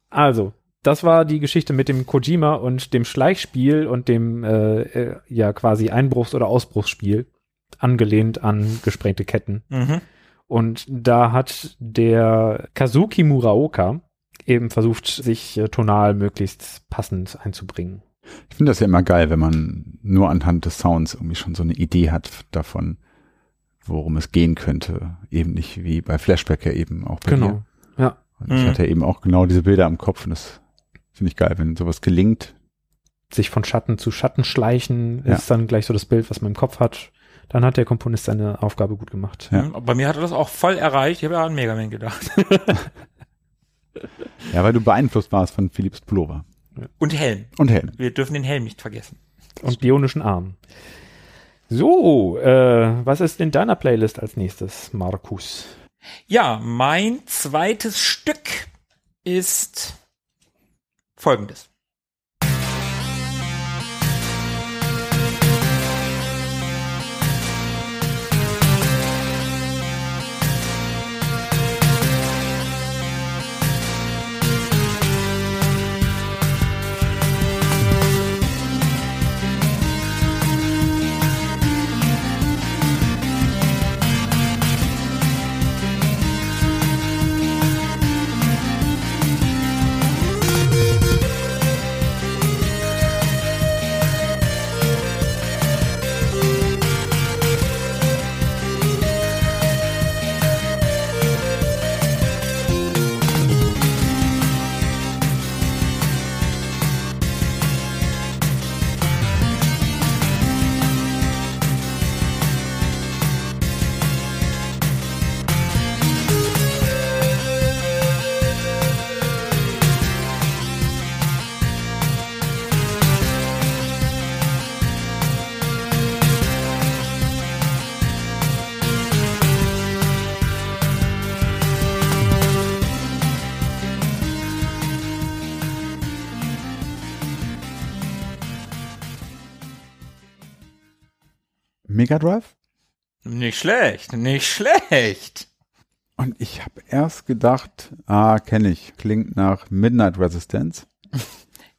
also, das war die Geschichte mit dem Kojima und dem Schleichspiel und dem äh, äh, ja quasi Einbruchs- oder Ausbruchsspiel, angelehnt an gesprengte Ketten. Mhm. Und da hat der Kazuki Muraoka eben versucht, sich äh, tonal möglichst passend einzubringen. Ich finde das ja immer geil, wenn man nur anhand des Sounds irgendwie schon so eine Idee hat davon, worum es gehen könnte. Eben nicht wie bei Flashback ja eben auch bei dir. Ja. Und ich Mhm. hatte eben auch genau diese Bilder im Kopf und das finde ich geil, wenn sowas gelingt. Sich von Schatten zu Schatten schleichen Ja. ist dann gleich so das Bild, was man im Kopf hat. Dann hat der Komponist seine Aufgabe gut gemacht. Ja. Mhm. Bei mir hat er das auch voll erreicht. Ich habe ja an Mega Man gedacht. Ja, weil du beeinflusst warst von Philips Pullover. Und Helm. Und Helm. Wir dürfen den Helm nicht vergessen. Und bionischen Arm. So, äh, was ist in deiner Playlist als nächstes, Markus? Ja, mein zweites Stück ist folgendes. Mega Drive? Nicht schlecht, nicht schlecht. Und ich habe erst gedacht, ah, kenne ich. Klingt nach Midnight Resistance.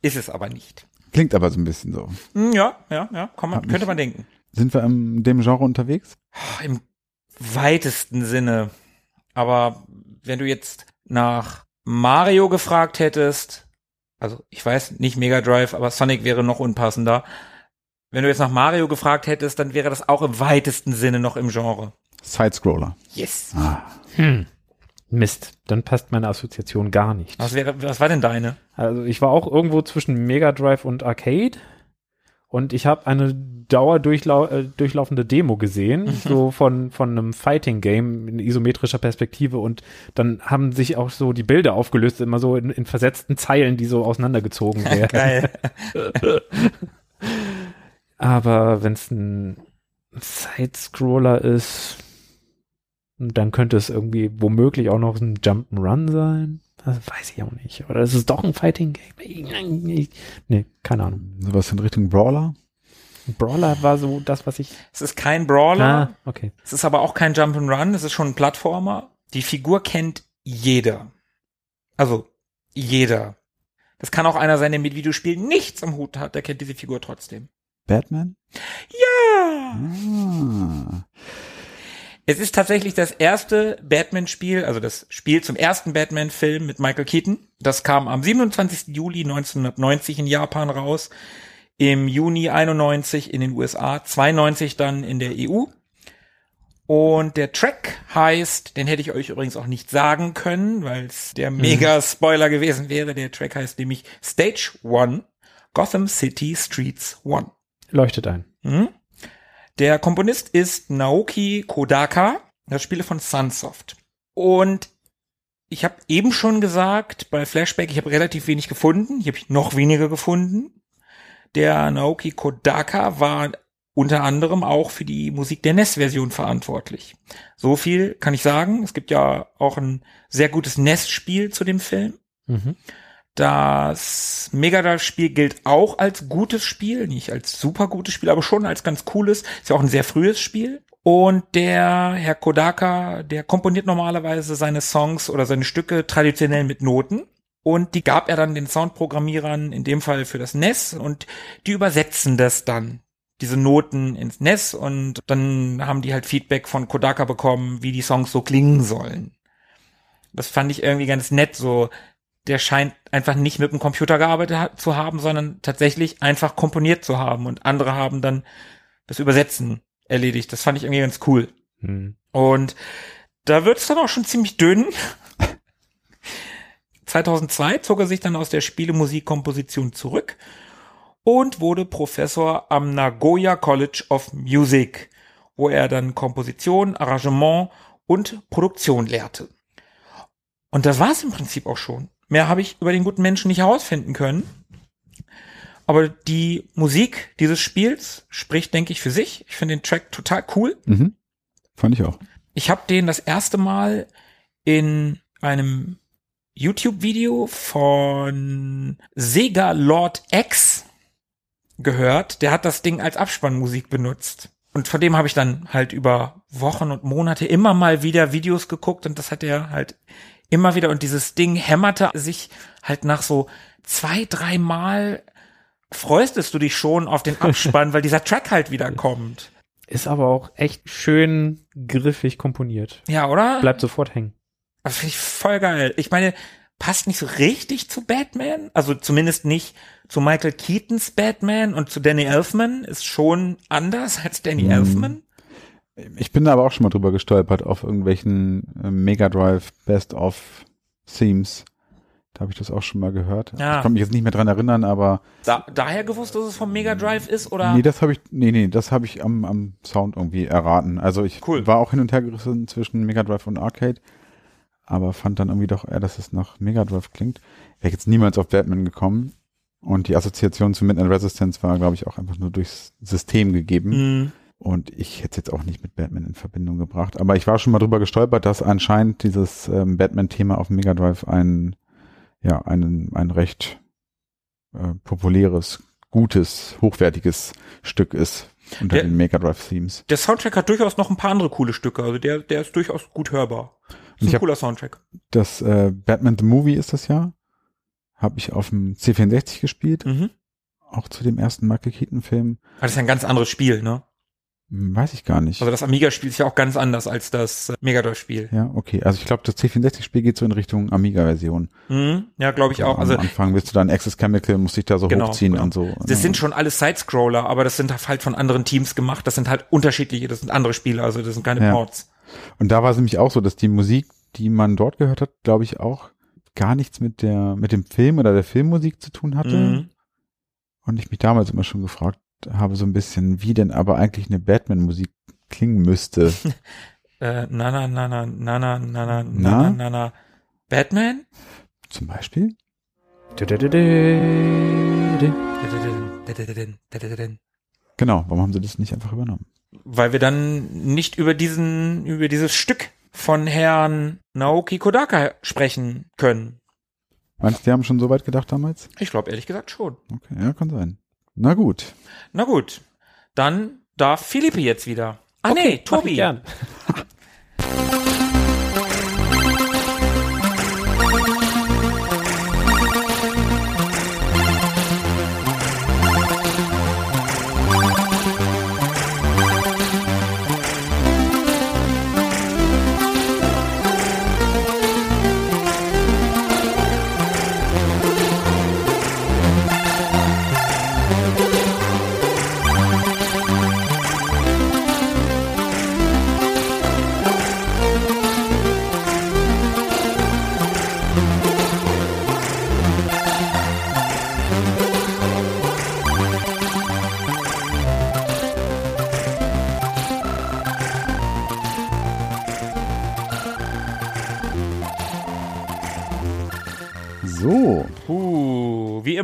Ist es aber nicht. Klingt aber so ein bisschen so. Hm, Ja, ja, ja, kann man, könnte man denken. Sind wir in dem Genre unterwegs? Im weitesten Sinne. Aber wenn du jetzt nach Mario gefragt hättest, also ich weiß nicht Mega Drive, aber Sonic wäre noch unpassender. Wenn du jetzt nach Mario gefragt hättest, dann wäre das auch im weitesten Sinne noch im Genre. Sidescroller. Yes. Ah, Hm. Mist, dann passt meine Assoziation gar nicht. Was wäre, was war denn deine? Also ich war auch irgendwo zwischen Mega Drive und Arcade und ich habe eine dauerdurchlau äh, durchlaufende Demo gesehen, so von, von einem Fighting Game in isometrischer Perspektive und dann haben sich auch so die Bilder aufgelöst, immer so in, in versetzten Zeilen, die so auseinandergezogen werden. Geil. Aber wenn es ein Side-Scroller ist, dann könnte es irgendwie womöglich auch noch ein Jump'n'Run sein. Das weiß ich auch nicht. Oder ist es doch ein Fighting Game? Nee, keine Ahnung. Sowas in Richtung Brawler? Brawler war so das, was ich. Es ist kein Brawler, Ah, okay. es ist aber auch kein Jump'n'Run, es ist schon ein Plattformer. Die Figur kennt jeder. Also, jeder. Das kann auch einer sein, der mit Videospielen nichts am Hut hat, der kennt diese Figur trotzdem. Batman? Ja! Ah. Es ist tatsächlich das erste Batman-Spiel, also das Spiel zum ersten Batman-Film mit Michael Keaton. Das kam am 27. Juli 1990 in Japan raus, im Juni 91 in den USA, 92 dann in der EU. Und der Track heißt, den hätte ich euch übrigens auch nicht sagen können, weil es der Mega-Spoiler gewesen wäre. Der Track heißt nämlich Stage One, Gotham City Streets One. Leuchtet ein. Mhm. Der Komponist ist Naoki Kodaka, das Spiele von Sunsoft. Und ich habe eben schon gesagt, bei Flashback, ich habe relativ wenig gefunden. Hier habe ich noch weniger gefunden. Der Naoki Kodaka war unter anderem auch für die Musik der NES-Version verantwortlich. So viel kann ich sagen. Es gibt ja auch ein sehr gutes NES-Spiel zu dem Film. Mhm. Das Mega Drive-Spiel gilt auch als gutes Spiel, nicht als super gutes Spiel, aber schon als ganz cooles. Ist ja auch ein sehr frühes Spiel. Und der Herr Kodaka, der komponiert normalerweise seine Songs oder seine Stücke traditionell mit Noten. Und die gab er dann den Soundprogrammierern, in dem Fall für das NES, und die übersetzen das dann, diese Noten ins NES, und dann haben die halt Feedback von Kodaka bekommen, wie die Songs so klingen sollen. Das fand ich irgendwie ganz nett, so der scheint einfach nicht mit dem Computer gearbeitet zu haben, sondern tatsächlich einfach komponiert zu haben und andere haben dann das Übersetzen erledigt. Das fand ich irgendwie ganz cool. Hm. Und da wird's dann auch schon ziemlich dünn. 2002 zog er sich dann aus der Spielemusikkomposition zurück und wurde Professor am Nagoya College of Music, wo er dann Komposition, Arrangement und Produktion lehrte. Und das war's im Prinzip auch schon. Mehr habe ich über den guten Menschen nicht herausfinden können. Aber die Musik dieses Spiels spricht, denke ich, für sich. Ich finde den Track total cool. Mhm. Fand ich auch. Ich habe den das erste Mal in einem YouTube-Video von Sega Lord X gehört. Der hat das Ding als Abspannmusik benutzt. Und von dem habe ich dann halt über Wochen und Monate immer mal wieder Videos geguckt und das hat er halt immer wieder und dieses Ding hämmerte sich halt nach so zwei, drei Mal freustest du dich schon auf den Abspann, weil dieser Track halt wieder kommt. Ist aber auch echt schön griffig komponiert. Ja, oder? Bleibt sofort hängen. Das finde ich voll geil. Ich meine, passt nicht so richtig zu Batman. Also zumindest nicht zu Michael Keatons Batman und zu Danny Elfman. Ist schon anders als Danny Mhm. Elfman. Ich bin da aber auch schon mal drüber gestolpert auf irgendwelchen äh, Mega Drive Best of Themes. Da habe ich das auch schon mal gehört. Ja. Ich kann mich jetzt nicht mehr dran erinnern, aber Da, daher gewusst, dass es vom Mega Drive ist oder? nee, das habe ich, nee, nee, das habe ich am, am Sound irgendwie erraten. Also ich Cool. war auch hin und her gerissen zwischen Mega Drive und Arcade, aber fand dann irgendwie doch eher, dass es nach Mega Drive klingt. Wäre jetzt niemals auf Batman gekommen. Und die Assoziation zu Midnight Resistance war, glaube ich, auch einfach nur durchs System gegeben. Hm, Und ich hätte es jetzt auch nicht mit Batman in Verbindung gebracht. Aber ich war schon mal drüber gestolpert, dass anscheinend dieses ähm, Batman-Thema auf Mega Drive ein, ja, ein, ein recht äh, populäres, gutes, hochwertiges Stück ist unter Der- den Mega Drive-Themes. der Soundtrack hat durchaus noch ein paar andere coole Stücke. Also der, der ist durchaus gut hörbar. Ist ein cooler Soundtrack. Das äh, Batman the Movie ist das ja. Habe ich auf dem C64 gespielt, Mhm. auch zu dem ersten Michael Keaton-Film. Aber das ist ja ein ganz anderes Spiel, ne? Weiß ich gar nicht. Also das Amiga-Spiel ist ja auch ganz anders als das äh, Mega Drive-Spiel. ja, okay. Also ich glaube, das C64-Spiel geht so in Richtung Amiga-Version. Mhm. Ja, glaube ich auch. Also am Anfang willst du dann Access Chemical, musst dich da so Genau, hochziehen genau. und so. Das sind schon alles Sidescroller, aber das sind halt von anderen Teams gemacht. Das sind halt unterschiedliche, das sind andere Spiele, also das sind keine Ja. Ports. Und da war es nämlich auch so, dass die Musik, die man dort gehört hat, glaube ich auch gar nichts mit der, mit dem Film oder der Filmmusik zu tun hatte. Mhm. Und ich mich damals immer schon gefragt habe, so ein bisschen, wie denn aber eigentlich eine Batman-Musik klingen müsste. Äh, na, na, na, na, na, na, na, na, na, Na? na, na, na. Batman? Zum Beispiel? Genau, warum haben sie das nicht einfach übernommen? weil wir dann nicht über diesen, über dieses Stück von Herrn Naoki Kodaka sprechen können. Meinst du, die haben schon so weit gedacht damals? Ich glaube ehrlich gesagt schon. Okay, ja, kann sein. Na gut. Na gut, dann darf Philippi jetzt wieder. Ah nee, Mach ich Tobi.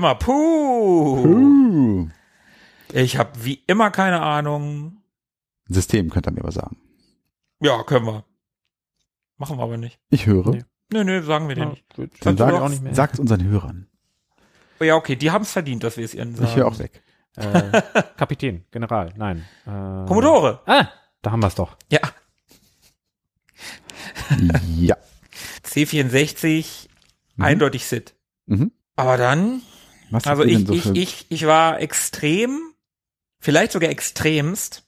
immer, puh. Uh. Ich habe wie immer keine Ahnung. System könnt ihr mir aber sagen. Ja, können wir. Machen wir aber nicht. Ich höre. Nee. Nö, nö, sagen wir dir Ja, nicht. gut. Dann sagt, auch nicht mehr. sagt unseren Hörern. Oh ja, okay, die haben es verdient, dass wir es ihnen sagen. Ich höre auch weg. Äh, Kapitän, General, nein. Äh, Commodore. Ah, da haben wir es doch. Ja, ja. C64, Mhm. eindeutig Sid. Mhm. Aber dann, Was also ich, so ich, ich, ich war extrem, vielleicht sogar extremst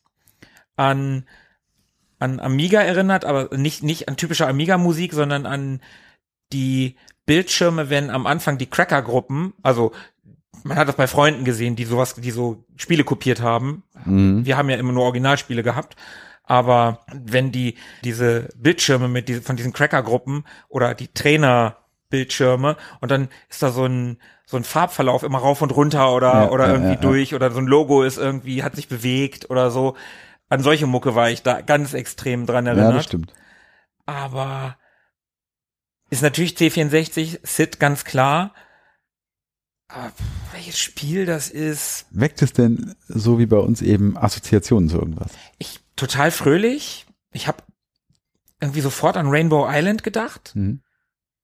an, an Amiga erinnert, aber nicht, nicht an typische Amiga-Musik, sondern an die Bildschirme, wenn am Anfang die Cracker-Gruppen, also man hat das bei Freunden gesehen, die sowas, die so Spiele kopiert haben. Mhm. Wir haben ja immer nur Originalspiele gehabt. Aber wenn die diese Bildschirme mit diese, von diesen Cracker-Gruppen oder die Trainer-Bildschirme und dann ist da so ein so ein Farbverlauf immer rauf und runter oder Ja, oder ja, irgendwie ja, ja. durch oder so ein Logo ist irgendwie hat sich bewegt oder so. An solche Mucke war ich da ganz extrem dran Ja, erinnert. das stimmt. Aber ist natürlich C64 Sid ganz klar. Aber welches Spiel das ist, Weckt es denn so wie bei uns eben Assoziationen zu irgendwas? ich total fröhlich. Ich habe irgendwie sofort an Rainbow Island gedacht. Mhm.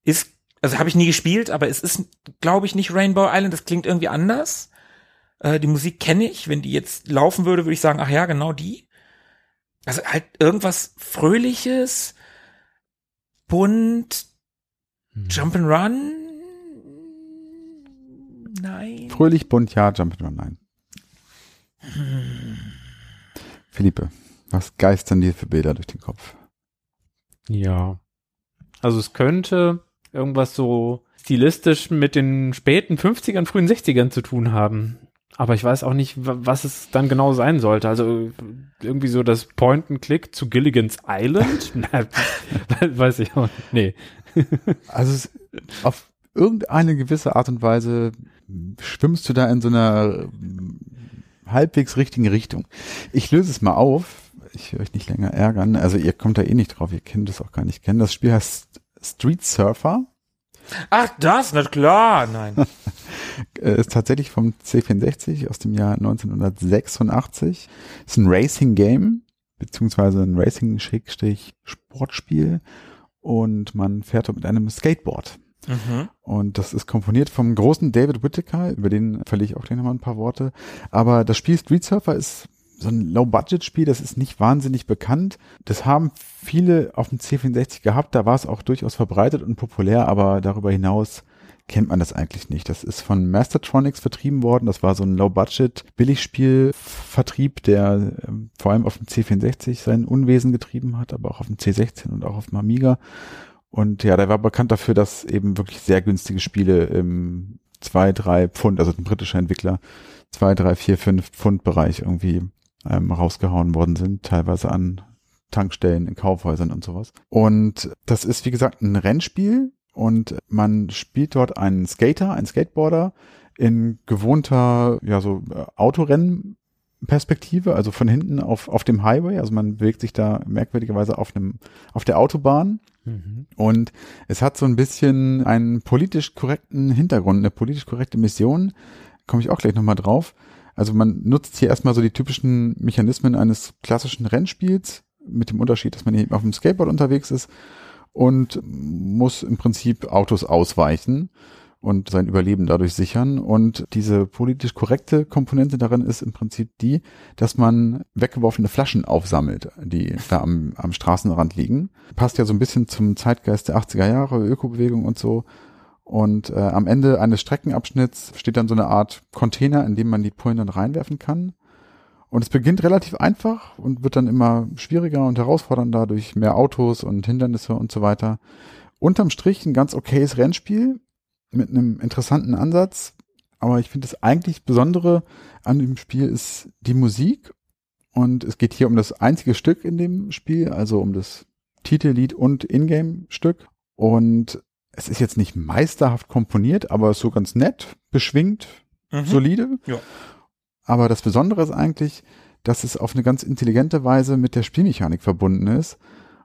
Ist also habe ich nie gespielt, aber es ist glaube ich nicht Rainbow Island, das klingt irgendwie anders. Äh, die Musik kenne ich, wenn die jetzt laufen würde, würde ich sagen, ach ja, genau die. Also halt irgendwas fröhliches, bunt, Jump'n'Run. Nein. Fröhlich, bunt, ja, Jump'n'Run, nein. Philippe, was geistern dir für Bilder durch den Kopf? Ja. Also es könnte irgendwas so stilistisch mit den späten 50ern, frühen 60ern zu tun haben. Aber ich weiß auch nicht, wa- was es dann genau sein sollte. Also irgendwie so das Point-and-Click zu Gilligan's Island? Weiß ich auch nicht. Nee. Also auf irgendeine gewisse Art und Weise schwimmst du da in so einer ähm, halbwegs richtigen Richtung. Ich löse es mal auf. Ich will euch nicht länger ärgern. Also ihr kommt da eh nicht drauf. Ihr kennt es auch gar nicht kennen. Das Spiel heißt Street Surfer. Ach, das, na klar, nein. Äh, ist tatsächlich vom C64 aus dem Jahr 1986. Ist ein Racing Game, beziehungsweise ein Racing-Sportspiel. Und man fährt dort mit einem Skateboard. mhm. Und das ist komponiert vom großen David Whittaker, über den verliere ich auch gleich nochmal ein paar Worte. Aber das Spiel Street Surfer ist so ein Low-Budget-Spiel, das ist nicht wahnsinnig bekannt. Das haben viele auf dem C64 gehabt, da war es auch durchaus verbreitet und populär, aber darüber hinaus kennt man das eigentlich nicht. Das ist von Mastertronics vertrieben worden. Das war so ein Low-Budget-Billigspiel-Vertrieb, der ähm, vor allem auf dem C64 sein Unwesen getrieben hat, aber auch auf dem C16 und auch auf dem Amiga. Und ja, der war bekannt dafür, dass eben wirklich sehr günstige Spiele im zwei, drei Pfund, also ein britischer Entwickler, zwei, drei, vier, fünf Pfund Bereich irgendwie ähm, rausgehauen worden sind, teilweise an Tankstellen, in Kaufhäusern und sowas. Und das ist, wie gesagt, ein Rennspiel und man spielt dort einen Skater, einen Skateboarder in gewohnter, ja, so äh, Autorennperspektive, also von hinten auf, auf dem Highway. Also man bewegt sich da merkwürdigerweise auf einem, auf der Autobahn Mhm. und es hat so ein bisschen einen politisch korrekten Hintergrund, eine politisch korrekte Mission. Komme ich auch gleich nochmal drauf. Also man nutzt hier erstmal so die typischen Mechanismen eines klassischen Rennspiels, mit dem Unterschied, dass man eben auf dem Skateboard unterwegs ist und muss im Prinzip Autos ausweichen und sein Überleben dadurch sichern. Und diese politisch korrekte Komponente darin ist im Prinzip die, dass man weggeworfene Flaschen aufsammelt, die da am, am Straßenrand liegen. Passt ja so ein bisschen zum Zeitgeist der 80er Jahre, Ökobewegung und so. Und äh, am Ende eines Streckenabschnitts steht dann so eine Art Container, in dem man die Pullen dann reinwerfen kann. Und es beginnt relativ einfach und wird dann immer schwieriger und herausfordernder durch mehr Autos und Hindernisse und so weiter. Unterm Strich ein ganz okayes Rennspiel mit einem interessanten Ansatz. Aber ich finde das eigentlich Besondere an dem Spiel ist die Musik. Und es geht hier um das einzige Stück in dem Spiel, also um das Titellied und Ingame-Stück. Und es ist jetzt nicht meisterhaft komponiert, aber so ganz nett, beschwingt, Mhm. solide. Ja. Aber das Besondere ist eigentlich, dass es auf eine ganz intelligente Weise mit der Spielmechanik verbunden ist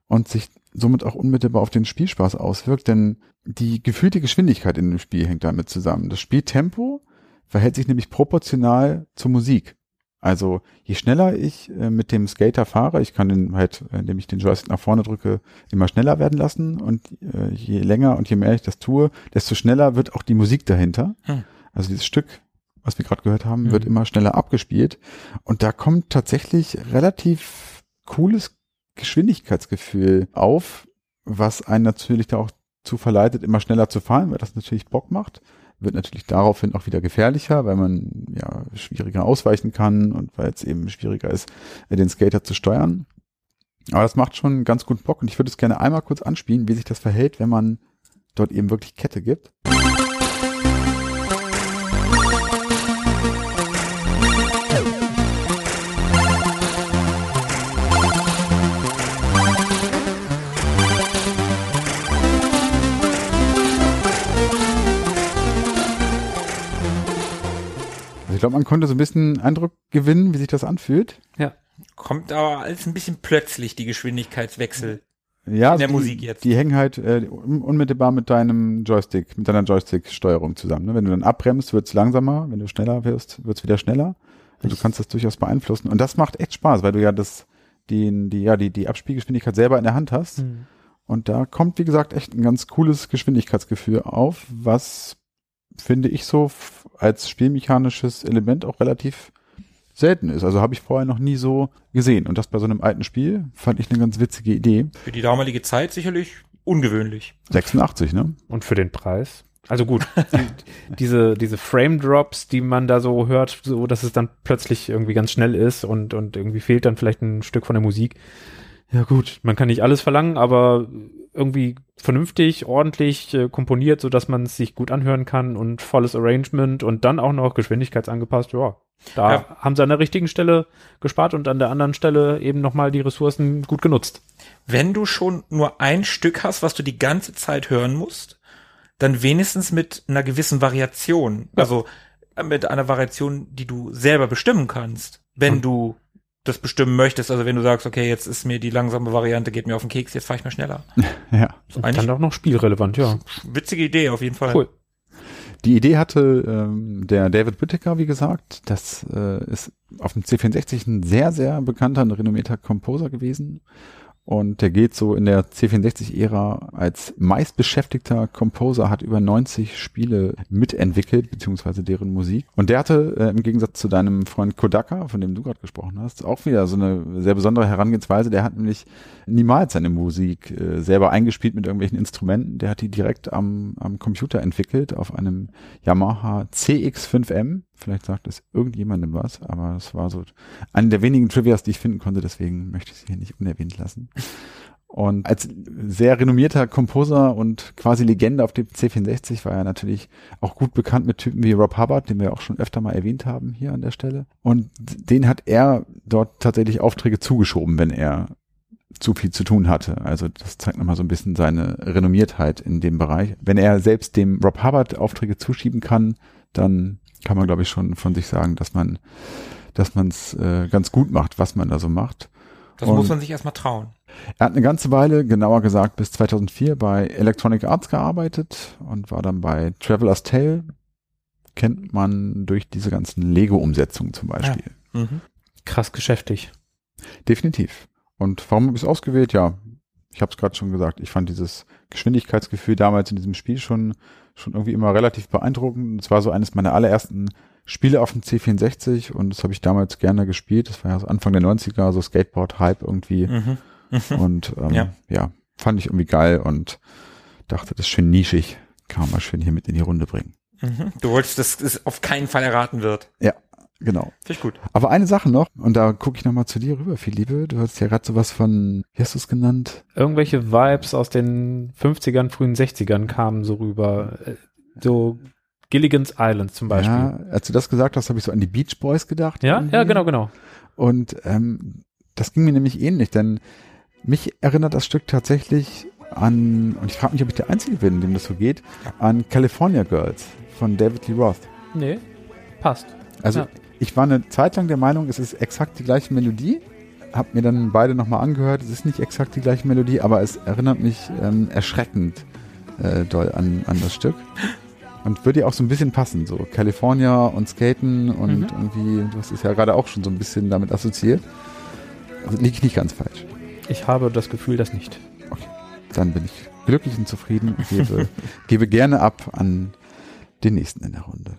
und sich somit auch unmittelbar auf den Spielspaß auswirkt, denn die gefühlte Geschwindigkeit in dem Spiel hängt damit zusammen. Das Spieltempo verhält sich nämlich proportional zur Musik. Also je schneller ich äh, mit dem Skater fahre, ich kann den halt, indem ich den Joystick nach vorne drücke, immer schneller werden lassen und äh, je länger und je mehr ich das tue, desto schneller wird auch die Musik dahinter. Hm. Also dieses Stück, was wir gerade gehört haben, Mhm. wird immer schneller abgespielt und da kommt tatsächlich relativ cooles Geschwindigkeitsgefühl auf, was einen natürlich da auch zu verleitet, immer schneller zu fahren, weil das natürlich Bock macht. Wird natürlich daraufhin auch wieder gefährlicher, weil man ja schwieriger ausweichen kann und weil es eben schwieriger ist, äh, den Skater zu steuern. Aber das macht schon ganz gut Bock und ich würde es gerne einmal kurz anspielen, wie sich das verhält, wenn man dort eben wirklich Kette gibt. Ich glaube, man konnte so ein bisschen Eindruck gewinnen, wie sich das anfühlt. Kommt aber alles ein bisschen plötzlich, die Geschwindigkeitswechsel. Ja, In der die, Musik jetzt. Die hängen halt äh, un- unmittelbar mit deinem Joystick, mit deiner Joystick-Steuerung zusammen. Ne? Wenn du dann abbremst, wird's langsamer. Wenn du schneller wirst, wird's wieder schneller. Und du kannst das durchaus beeinflussen. Und das macht echt Spaß, weil du ja das, die, die, ja, die, die Abspielgeschwindigkeit selber in der Hand hast. Und da kommt, wie gesagt, echt ein ganz cooles Geschwindigkeitsgefühl auf, was finde ich so als spielmechanisches Element auch relativ selten ist. Also habe ich vorher noch nie so gesehen. Und das bei so einem alten Spiel fand ich eine ganz witzige Idee. Für die damalige Zeit sicherlich ungewöhnlich. 86, ne? Und für den Preis? Also gut, die, diese, diese Frame Drops, die man da so hört, so dass es dann plötzlich irgendwie ganz schnell ist und, und irgendwie fehlt dann vielleicht ein Stück von der Musik. Ja gut, man kann nicht alles verlangen, aber irgendwie vernünftig, ordentlich äh, komponiert, so dass man es sich gut anhören kann und volles Arrangement und dann auch noch geschwindigkeitsangepasst. Ja, da Ja. haben sie an der richtigen Stelle gespart und an der anderen Stelle eben nochmal die Ressourcen gut genutzt. Wenn du schon nur ein Stück hast, was du die ganze Zeit hören musst, dann wenigstens mit einer gewissen Variation. Ja. Also äh, mit einer Variation, die du selber bestimmen kannst, wenn Und- du das bestimmen möchtest. Also wenn du sagst, okay, jetzt ist mir die langsame Variante, geht mir auf den Keks, jetzt fahre ich mal schneller. Ja. Eigentlich dann auch noch spielrelevant, ja. witzige Idee auf jeden Fall. Cool. Die Idee hatte ähm, der David Whittaker, wie gesagt. Das äh, ist auf dem C64 ein sehr, sehr bekannter und renommierter Composer gewesen. Und der geht so in der C64-Ära als meistbeschäftigter Composer, hat über 90 Spiele mitentwickelt, beziehungsweise deren Musik. Und der hatte äh, im Gegensatz zu deinem Freund Kodaka, von dem du gerade gesprochen hast, auch wieder so eine sehr besondere Herangehensweise. Der hat nämlich niemals seine Musik äh, selber eingespielt mit irgendwelchen Instrumenten. Der hat die direkt am, am Computer entwickelt auf einem Yamaha CX5M. Vielleicht sagt es irgendjemandem was, aber es war so eine der wenigen Trivias, die ich finden konnte. Deswegen möchte ich sie hier nicht unerwähnt lassen. Und als sehr renommierter Composer und quasi Legende auf dem C64 war er natürlich auch gut bekannt mit Typen wie Rob Hubbard, den wir auch schon öfter mal erwähnt haben hier an der Stelle. Und den hat er dort tatsächlich Aufträge zugeschoben, wenn er zu viel zu tun hatte. Also das zeigt nochmal so ein bisschen seine Renommiertheit in dem Bereich. Wenn er selbst dem Rob Hubbard Aufträge zuschieben kann, dann kann man, glaube ich, schon von sich sagen, dass man dass man es äh, ganz gut macht, was man da so macht. Das Und- muss man sich erstmal trauen. Er hat eine ganze Weile, genauer gesagt bis 2004, bei Electronic Arts gearbeitet und war dann bei Traveler's Tale kennt man durch diese ganzen Lego-Umsetzungen zum Beispiel. Mhm. Krass geschäftig. Definitiv. Und warum habe ich es ausgewählt? Ja, ich habe es gerade schon gesagt. Ich fand dieses Geschwindigkeitsgefühl damals in diesem Spiel schon schon irgendwie immer relativ beeindruckend. Es war so eines meiner allerersten Spiele auf dem C64 und das habe ich damals gerne gespielt. Das war ja Anfang der 90er, so Skateboard-Hype irgendwie. Mhm. Und ähm, Ja. ja. fand ich irgendwie geil und dachte, das ist schön nischig. Kann man mal schön hier mit in die Runde bringen. Mhm. Du wolltest, dass es auf keinen Fall erraten wird. Ja, genau. Finde ich gut. Aber eine Sache noch, und da gucke ich nochmal zu dir rüber, Philippe. Du hast ja gerade sowas von, wie hast du es genannt? Irgendwelche Vibes aus den 50ern, frühen 60ern kamen so rüber. Äh, So Gilligan's Island zum Beispiel. Ja, als du das gesagt hast, habe ich so an die Beach Boys gedacht. Ja, irgendwie. ja, genau, genau. Und ähm, das ging mir nämlich ähnlich, denn mich erinnert das Stück tatsächlich an, und ich frage mich, ob ich der Einzige bin, dem das so geht, an California Girls von David Lee Roth. Nee, passt. Also Ja. Ich war eine Zeit lang der Meinung, es ist exakt die gleiche Melodie. Hab mir dann beide nochmal angehört. Es ist nicht exakt die gleiche Melodie, aber es erinnert mich ähm, erschreckend äh, doll an, an das Stück. Und würde ja auch so ein bisschen passen, so California und Skaten und Mhm. irgendwie, du hast es ja gerade auch schon so ein bisschen damit assoziiert. Also liege ich nicht ganz falsch. Ich habe das Gefühl, das nicht. Dann bin ich glücklich und zufrieden und gebe, gebe gerne ab an den nächsten in der Runde.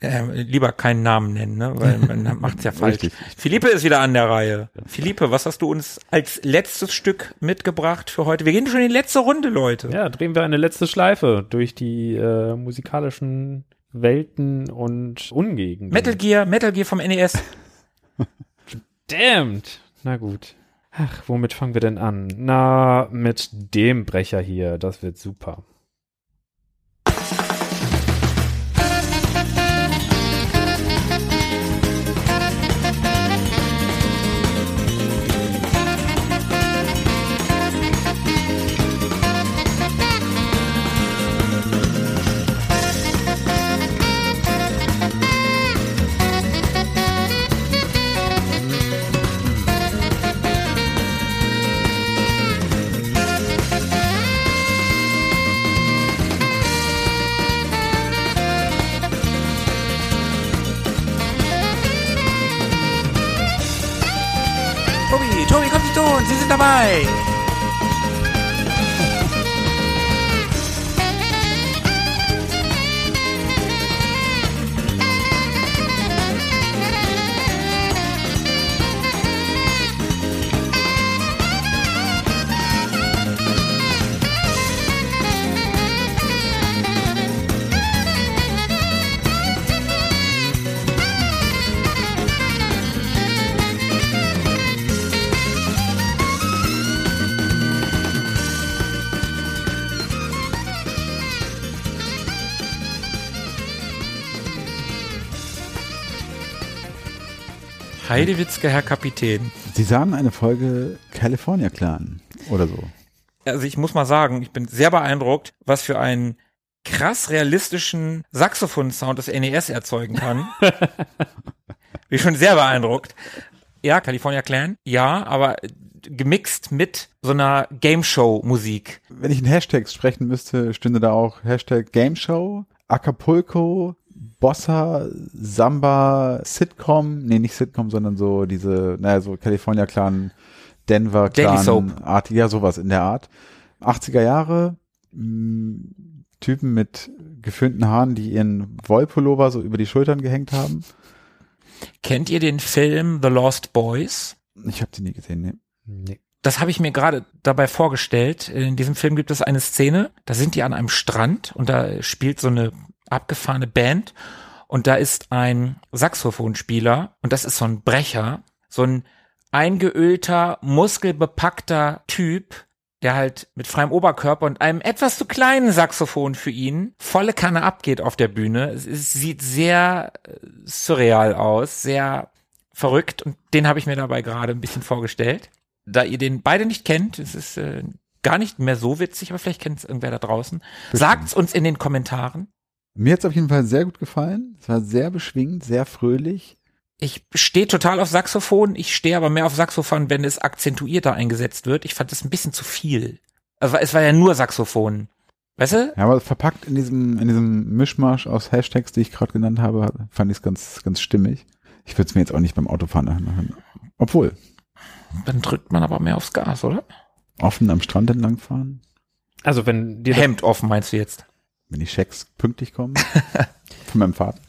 Äh, lieber keinen Namen nennen, ne? weil man macht's ja falsch. Richtig. Philippe ist wieder an der Reihe. Philippe, was hast du uns als letztes Stück mitgebracht für heute? Wir gehen schon in die letzte Runde, Leute. Ja, drehen wir eine letzte Schleife durch die äh, musikalischen Welten und Ungegenden. Metal Gear, Metal Gear vom NES. Damned. Na gut. Ach, womit fangen wir denn an? Na, mit dem Brecher hier. Das wird super. Uns, Heidewitzke, Herr Kapitän. Sie sahen eine Folge California Clan oder so. Also ich muss mal sagen, ich bin sehr beeindruckt, was für einen krass realistischen Saxophon-Sound das NES erzeugen kann. bin schon sehr beeindruckt. Ja, California Clan, ja, aber gemixt mit so einer Game Show Musik. Wenn ich in Hashtags sprechen müsste, stünde da auch Hashtag Game Show, Acapulco, Bossa, Samba, Sitcom, nee, nicht Sitcom, sondern so diese, naja, so California Clan, Denver Clan. Art, ja, sowas in der Art. 80er Jahre, mh, Typen mit geföhnten Haaren, die ihren Wollpullover so über die Schultern gehängt haben. Kennt ihr den Film The Lost Boys? Ich habe die nie gesehen, nee. Nee. Das habe ich mir gerade dabei vorgestellt. In diesem Film gibt es eine Szene, da sind die an einem Strand und da spielt so eine abgefahrene Band und da ist ein Saxophonspieler und das ist so ein Brecher, so ein eingeölter, muskelbepackter Typ, der halt mit freiem Oberkörper und einem etwas zu kleinen Saxophon für ihn volle Kanne abgeht auf der Bühne. Es, es sieht sehr äh, surreal aus, sehr verrückt und den habe ich mir dabei gerade ein bisschen vorgestellt. Da ihr den beide nicht kennt, es ist äh, gar nicht mehr so witzig, aber vielleicht kennt es irgendwer da draußen. Sagt's uns in den Kommentaren. Mir hat's auf jeden Fall sehr gut gefallen. Es war sehr beschwingt, sehr fröhlich. Ich stehe total auf Saxophon, ich stehe aber mehr auf Saxophon, wenn es akzentuierter eingesetzt wird. Ich fand das ein bisschen zu viel. Also es war ja nur Saxophon. Weißt du? Ja, aber verpackt in diesem, in diesem Mischmasch aus Hashtags, die ich gerade genannt habe, fand ich es ganz, ganz stimmig. Ich würde es mir jetzt auch nicht beim Autofahren anhören. Obwohl, Dann drückt man aber mehr aufs Gas, oder? offen am Strand entlangfahren, Also wenn dir Hemd offen, meinst du jetzt? Wenn die Schecks pünktlich kommen. von meinem Vater.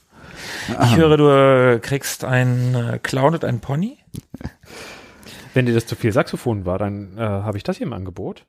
Ich höre, du äh, kriegst einen äh, Clown und einen Pony. wenn dir das zu viel Saxophon war, dann äh, habe ich das hier im Angebot.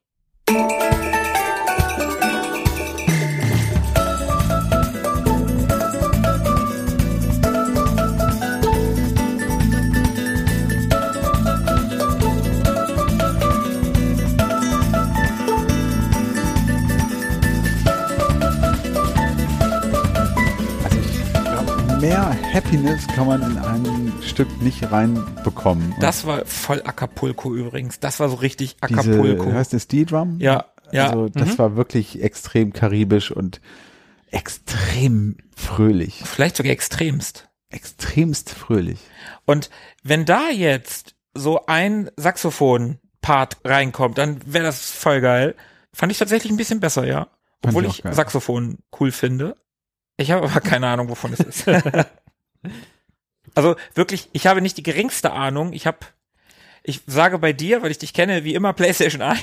Mehr Happiness kann man in ein Stück nicht reinbekommen. Und Das war voll Acapulco übrigens. Das war so richtig diese, Acapulco. heißt es Steel Drum? ja, ja. Also das mhm. war wirklich extrem karibisch und extrem fröhlich. Vielleicht sogar extremst. Extremst fröhlich. Und wenn da jetzt so ein Saxophon-Part reinkommt, dann wäre das voll geil. Fand ich tatsächlich ein bisschen besser, ja. Obwohl ich ich. Saxophon cool finde. Ich habe aber keine Ahnung, wovon es ist. also wirklich, ich habe nicht die geringste Ahnung. Ich habe, ich sage bei dir, weil ich dich kenne, wie immer PlayStation 1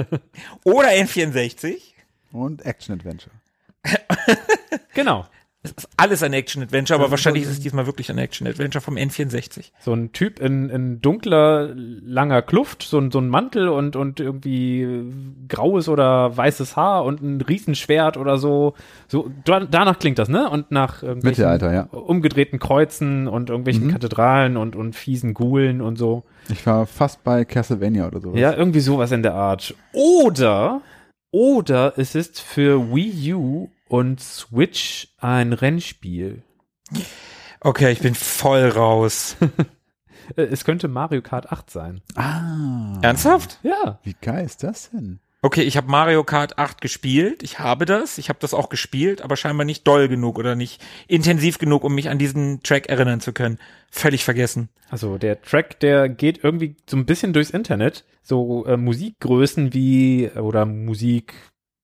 oder N64. Und Action Adventure. Genau. Es ist alles ein Action-Adventure, aber wahrscheinlich ist es diesmal wirklich ein Action-Adventure vom N64. So ein Typ in, in dunkler, langer Kluft, so ein, so ein Mantel und, und irgendwie graues oder weißes Haar und ein Riesenschwert oder so. So, da, danach klingt das, ne? Und nach Mittelalter, ja. umgedrehten Kreuzen und irgendwelchen Mhm. Kathedralen und, und fiesen Gulen und so. Ich war fast bei Castlevania oder sowas. Ja, irgendwie sowas in der Art. Oder, oder es ist für Wii U und Switch ein Rennspiel. Okay, ich bin voll raus. Äh, Es könnte Mario Kart 8 sein. Ah. Ernsthaft? Ja. Wie geil ist das denn? Okay, ich habe Mario Kart 8 gespielt. Ich habe das. Ich habe das auch gespielt, aber scheinbar nicht doll genug oder nicht intensiv genug, um mich an diesen Track erinnern zu können. Völlig vergessen. Also der Track, der geht irgendwie so ein bisschen durchs Internet. So äh, Musikgrößen wie oder Musik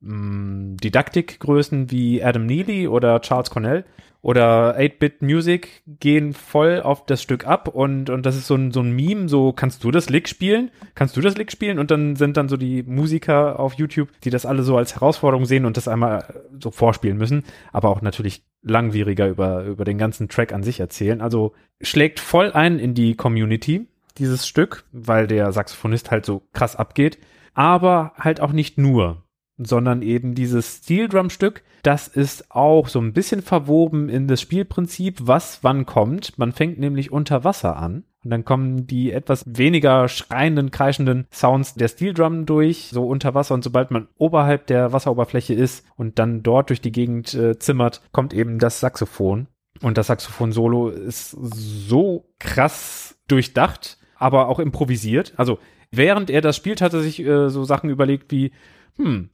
Didaktikgrößen wie Adam Neely oder Charles Cornell oder 8-Bit Music gehen voll auf das Stück ab und, und das ist so ein, so ein Meme, so kannst du das Lick spielen? Kannst du das Lick spielen? Und dann sind dann so die Musiker auf YouTube, die das alle so als Herausforderung sehen und das einmal so vorspielen müssen, aber auch natürlich langwieriger über, über den ganzen Track an sich erzählen. Also schlägt voll ein in die Community, dieses Stück, weil der Saxophonist halt so krass abgeht, aber halt auch nicht nur sondern eben dieses Steel Drum Stück, das ist auch so ein bisschen verwoben in das Spielprinzip, was wann kommt. Man fängt nämlich unter Wasser an und dann kommen die etwas weniger schreienden, kreischenden Sounds der Steel Drum durch, so unter Wasser und sobald man oberhalb der Wasseroberfläche ist und dann dort durch die Gegend äh, zimmert, kommt eben das Saxophon. Und das Saxophon-Solo ist so krass durchdacht, aber auch improvisiert. Also während er das spielt, hat er sich äh, so Sachen überlegt wie, hm,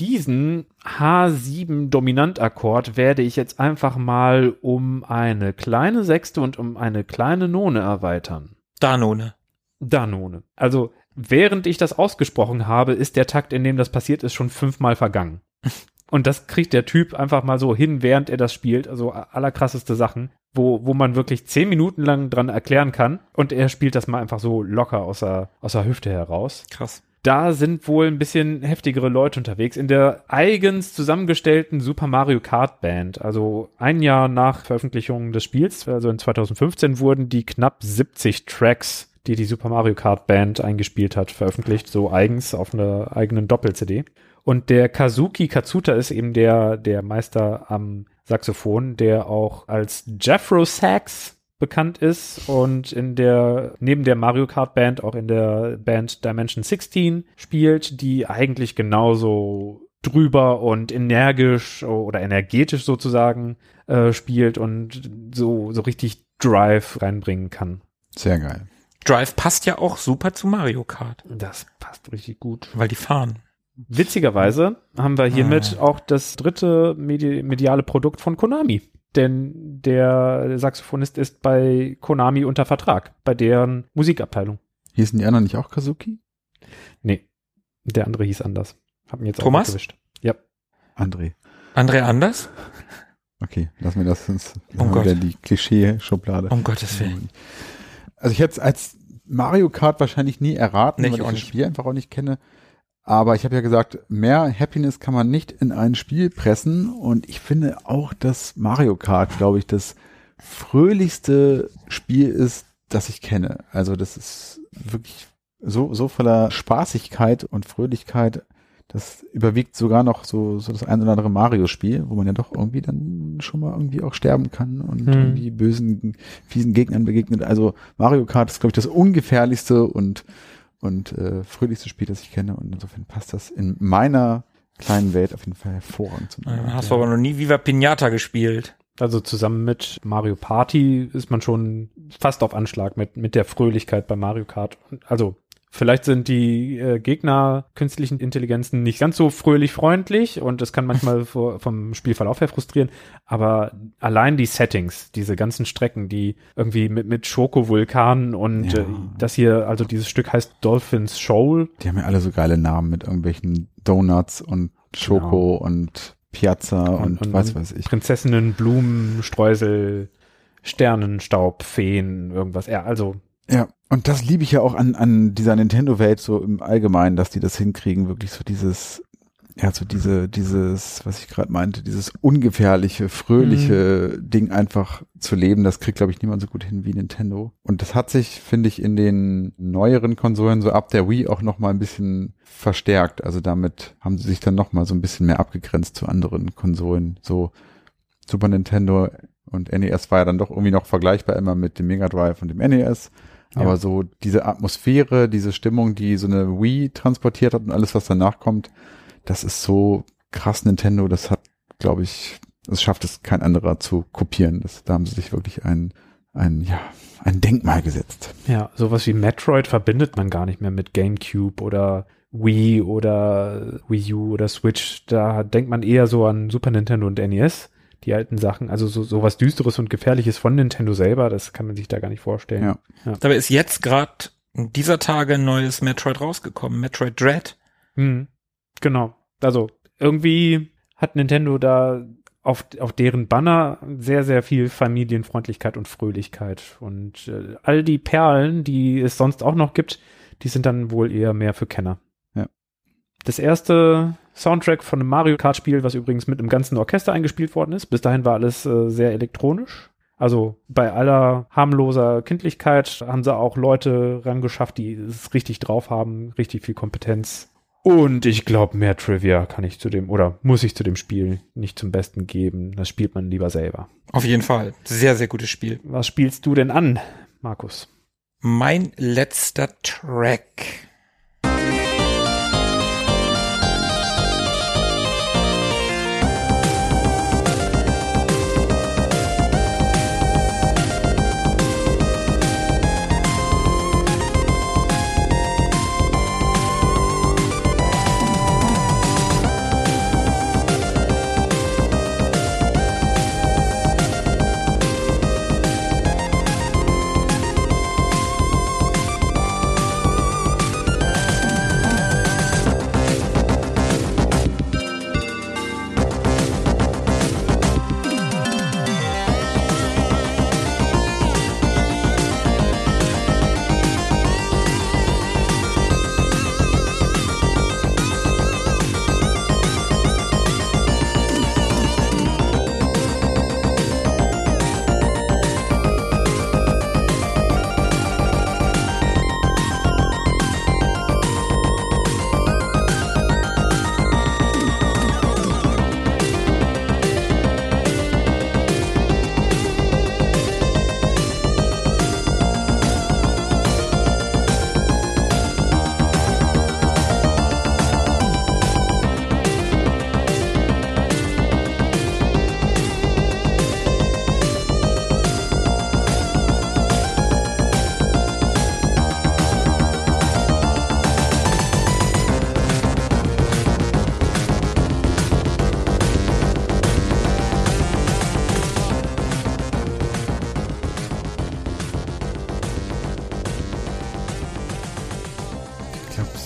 diesen H7 Dominantakkord werde ich jetzt einfach mal um eine kleine Sechste und um eine kleine None erweitern. Danone. Danone. Also, während ich das ausgesprochen habe, ist der Takt, in dem das passiert ist, schon fünfmal vergangen. Und das kriegt der Typ einfach mal so hin, während er das spielt. Also allerkrasseste Sachen, wo, wo man wirklich zehn Minuten lang dran erklären kann. Und er spielt das mal einfach so locker aus der, aus der Hüfte heraus Krass. Da sind wohl ein bisschen heftigere Leute unterwegs. In der eigens zusammengestellten Super Mario Kart Band, also ein Jahr nach Veröffentlichung des Spiels, also in 2015, wurden die knapp 70 Tracks, die die Super Mario Kart Band eingespielt hat, veröffentlicht, so eigens auf einer eigenen Doppel-CD. Und der Kazuki Katsuta ist eben der, der Meister am Saxophon, der auch als Jeffro Sax bekannt ist und in der, neben der Mario Kart Band auch in der Band Dimension 16 spielt, die eigentlich genauso drüber und energisch oder energetisch sozusagen äh, spielt und so, so richtig Drive reinbringen kann. Sehr geil. Drive passt ja auch super zu Mario Kart, Das passt richtig gut. weil die fahren. Witzigerweise haben wir hiermit auch das dritte medi mediale Produkt von Konami. Denn der Saxophonist ist bei Konami unter Vertrag, bei deren Musikabteilung. Hießen die anderen nicht auch Kazuki? Nee, der andere hieß anders. Hab mir jetzt Thomas? auch erwischt. Ja. André. André Anders? Okay, lassen wir das sonst Oh wieder die Klischee-Schublade. Um Gottes Willen. Also ich hätte es als Mario Kart wahrscheinlich nie erraten, Nee, ich weil ich auch das nicht. Spiel einfach auch nicht kenne. Aber ich habe ja gesagt, mehr Happiness kann man nicht in ein Spiel pressen. Und ich finde auch, dass Mario Kart, glaube ich, das fröhlichste Spiel ist, das ich kenne. Also das ist wirklich so, so voller Spaßigkeit und Fröhlichkeit. Das überwiegt sogar noch so, so das ein oder andere Mario-Spiel, wo man ja doch irgendwie dann schon mal irgendwie auch sterben kann und Hm. irgendwie bösen, fiesen Gegnern begegnet. Also Mario Kart ist, glaube ich, das ungefährlichste und, und äh, fröhlichste Spiel, das ich kenne. Und insofern passt das in meiner kleinen Welt auf jeden Fall hervorragend zu Dann hast du aber noch nie Viva Pinata gespielt. Also zusammen mit Mario Party ist man schon fast auf Anschlag mit, mit der Fröhlichkeit bei Mario Kart. Also vielleicht sind die äh, Gegner künstlichen Intelligenzen nicht ganz so fröhlich freundlich und das kann manchmal vor, vom Spielverlauf her frustrieren, aber allein die Settings, diese ganzen Strecken, die irgendwie mit, mit Schokovulkanen und Ja. äh, das hier, also dieses Stück heißt Dolphins Shoal, Die haben ja alle so geile Namen mit irgendwelchen Donuts und Schoko und Piazza und, was weiß ich. Prinzessinnen, Blumen, Streusel, Sternenstaub, Feen, irgendwas. Ja, also Ja, und das liebe ich ja auch an, an dieser Nintendo-Welt so im Allgemeinen, dass die das hinkriegen, wirklich so dieses, ja, so diese, dieses, was ich gerade meinte, dieses ungefährliche, fröhliche Ding einfach zu leben, das kriegt, glaube ich, niemand so gut hin wie Nintendo. Und das hat sich, finde ich, in den neueren Konsolen so ab der Wii auch noch mal ein bisschen verstärkt. Also damit haben sie sich dann noch mal so ein bisschen mehr abgegrenzt zu anderen Konsolen. So Super Nintendo und NES war ja dann doch irgendwie noch vergleichbar immer mit dem Mega Drive und dem NES. Aber Ja. so diese Atmosphäre, diese Stimmung, die so eine Wii transportiert hat und alles, was danach kommt, das ist so krass Nintendo. Das hat, glaube ich, es schafft es kein anderer zu kopieren. Das, da haben sie sich wirklich ein, ein, ja, ein Denkmal gesetzt. Ja, sowas wie Metroid verbindet man gar nicht mehr mit GameCube oder Wii oder Wii U oder Switch. Da denkt man eher so an Super Nintendo und NES, die alten Sachen. Also so sowas Düsteres und Gefährliches von Nintendo selber, das kann man sich da gar nicht vorstellen. Ja. Dabei ist jetzt gerade in dieser Tage ein neues Metroid rausgekommen, Metroid Dread. Hm, genau. Also irgendwie hat Nintendo da auf, auf deren Banner sehr, sehr viel Familienfreundlichkeit und Fröhlichkeit. Und äh, all die Perlen, die es sonst auch noch gibt, die sind dann wohl eher mehr für Kenner. Ja. Das erste Soundtrack von einem Mario Kart Spiel, was übrigens mit einem ganzen Orchester eingespielt worden ist. Bis dahin war alles äh, sehr elektronisch. Also bei aller harmloser Kindlichkeit haben sie auch Leute rangeschafft, die es richtig drauf haben, richtig viel Kompetenz. Und ich glaube, mehr Trivia kann ich zu dem oder muss ich zu dem Spiel nicht zum Besten geben. Das spielt man lieber selber. Auf jeden Fall. Sehr, sehr gutes Spiel. Was spielst du denn an, Markus? Mein letzter Track.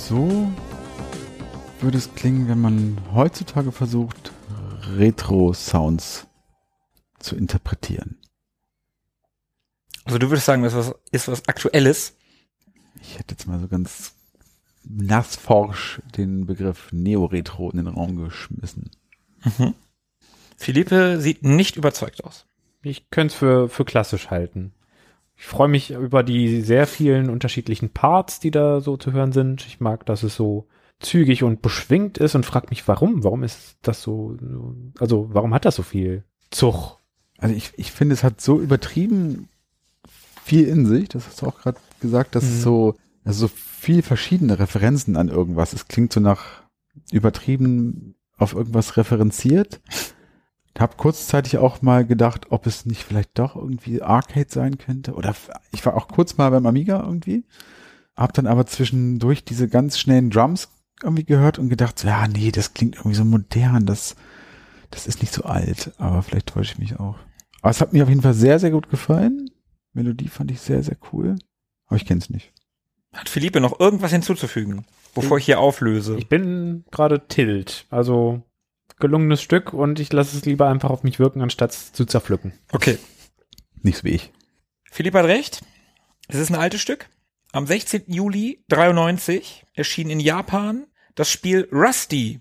So würde es klingen, wenn man heutzutage versucht, Retro-Sounds zu interpretieren. Also du würdest sagen, das was- ist was Aktuelles. Ich hätte jetzt mal so ganz nassforsch den Begriff Neo-Retro in den Raum geschmissen. Philippe sieht nicht überzeugt aus. Ich könnte es für, für klassisch halten. Ich freue mich über die sehr vielen unterschiedlichen Parts, die da so zu hören sind. Ich mag, dass es so zügig und beschwingt ist und frage mich, warum? Warum ist das so, so- also warum hat das so viel Zug? Also ich, ich finde, es hat so übertrieben viel in sich, das hast du auch gerade gesagt, dass es Mhm. so, also so viel verschiedene Referenzen an irgendwas. Es klingt so nach übertrieben auf irgendwas referenziert. Hab kurzzeitig auch mal gedacht, ob es nicht vielleicht doch irgendwie Arcade sein könnte. Oder ich war auch kurz mal beim Amiga irgendwie. Hab dann aber zwischendurch diese ganz schnellen Drums irgendwie gehört und gedacht, so, ja, nee, das klingt irgendwie so modern, das, das ist nicht so alt. Aber vielleicht täusche ich mich auch. Aber es hat mir auf jeden Fall sehr, sehr gut gefallen. Melodie fand ich sehr, sehr cool. Aber ich kenne es nicht. Hat Philippe noch irgendwas hinzuzufügen, bevor ich hier auflöse? Ich bin gerade tilt, also gelungenes Stück und ich lasse es lieber einfach auf mich wirken, anstatt es zu zerpflücken. Okay. Nicht so wie ich. Philipp hat recht. Es ist ein altes Stück. Am 16. Juli 93 erschien in Japan das Spiel Rusty.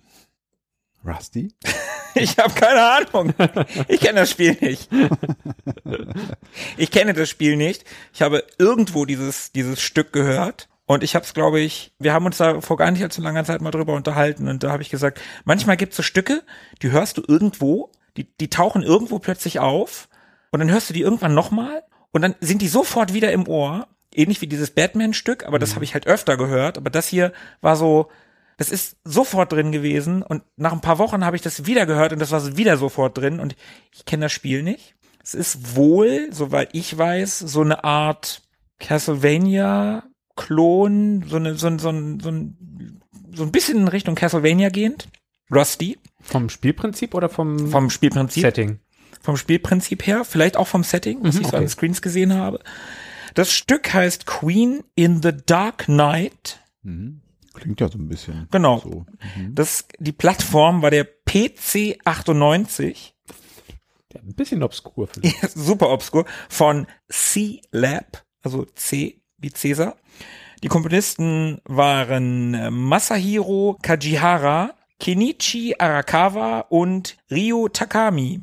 Rusty? Ich habe keine Ahnung. Ich kenne das Spiel nicht. Ich kenne das Spiel nicht. Ich habe irgendwo dieses dieses Stück gehört und ich habe es, glaube ich, wir haben uns da vor gar nicht allzu langer Zeit mal drüber unterhalten und da habe ich gesagt, manchmal gibt es so Stücke, die hörst du irgendwo, die die tauchen irgendwo plötzlich auf und dann hörst du die irgendwann nochmal und dann sind die sofort wieder im Ohr, ähnlich wie dieses Batman-Stück, aber das habe ich halt öfter gehört, aber das hier war so, das ist sofort drin gewesen und nach ein paar Wochen habe ich das wieder gehört und das war wieder sofort drin und ich kenne das Spiel nicht. Es ist wohl, soweit ich weiß, so eine Art Castlevania-Klon, so eine, so ein, so ein, so ein, so ein bisschen in Richtung Castlevania gehend. Rusty, Vom Spielprinzip oder vom, vom Spielprinzip Setting? vom Spielprinzip her, vielleicht auch vom Setting, was ich so okay. an Screens gesehen habe. Das Stück heißt Queen in the Dark Knight. Mhm. Klingt ja so ein bisschen. Genau. So. Mhm. Das, die Plattform war der PC 98. Ja, ein bisschen obskur vielleicht. Super obskur. Von C-Lab, also C wie Cäsar. Die Komponisten waren äh, Masahiro Kajihara, Kenichi Arakawa und Ryo Takami.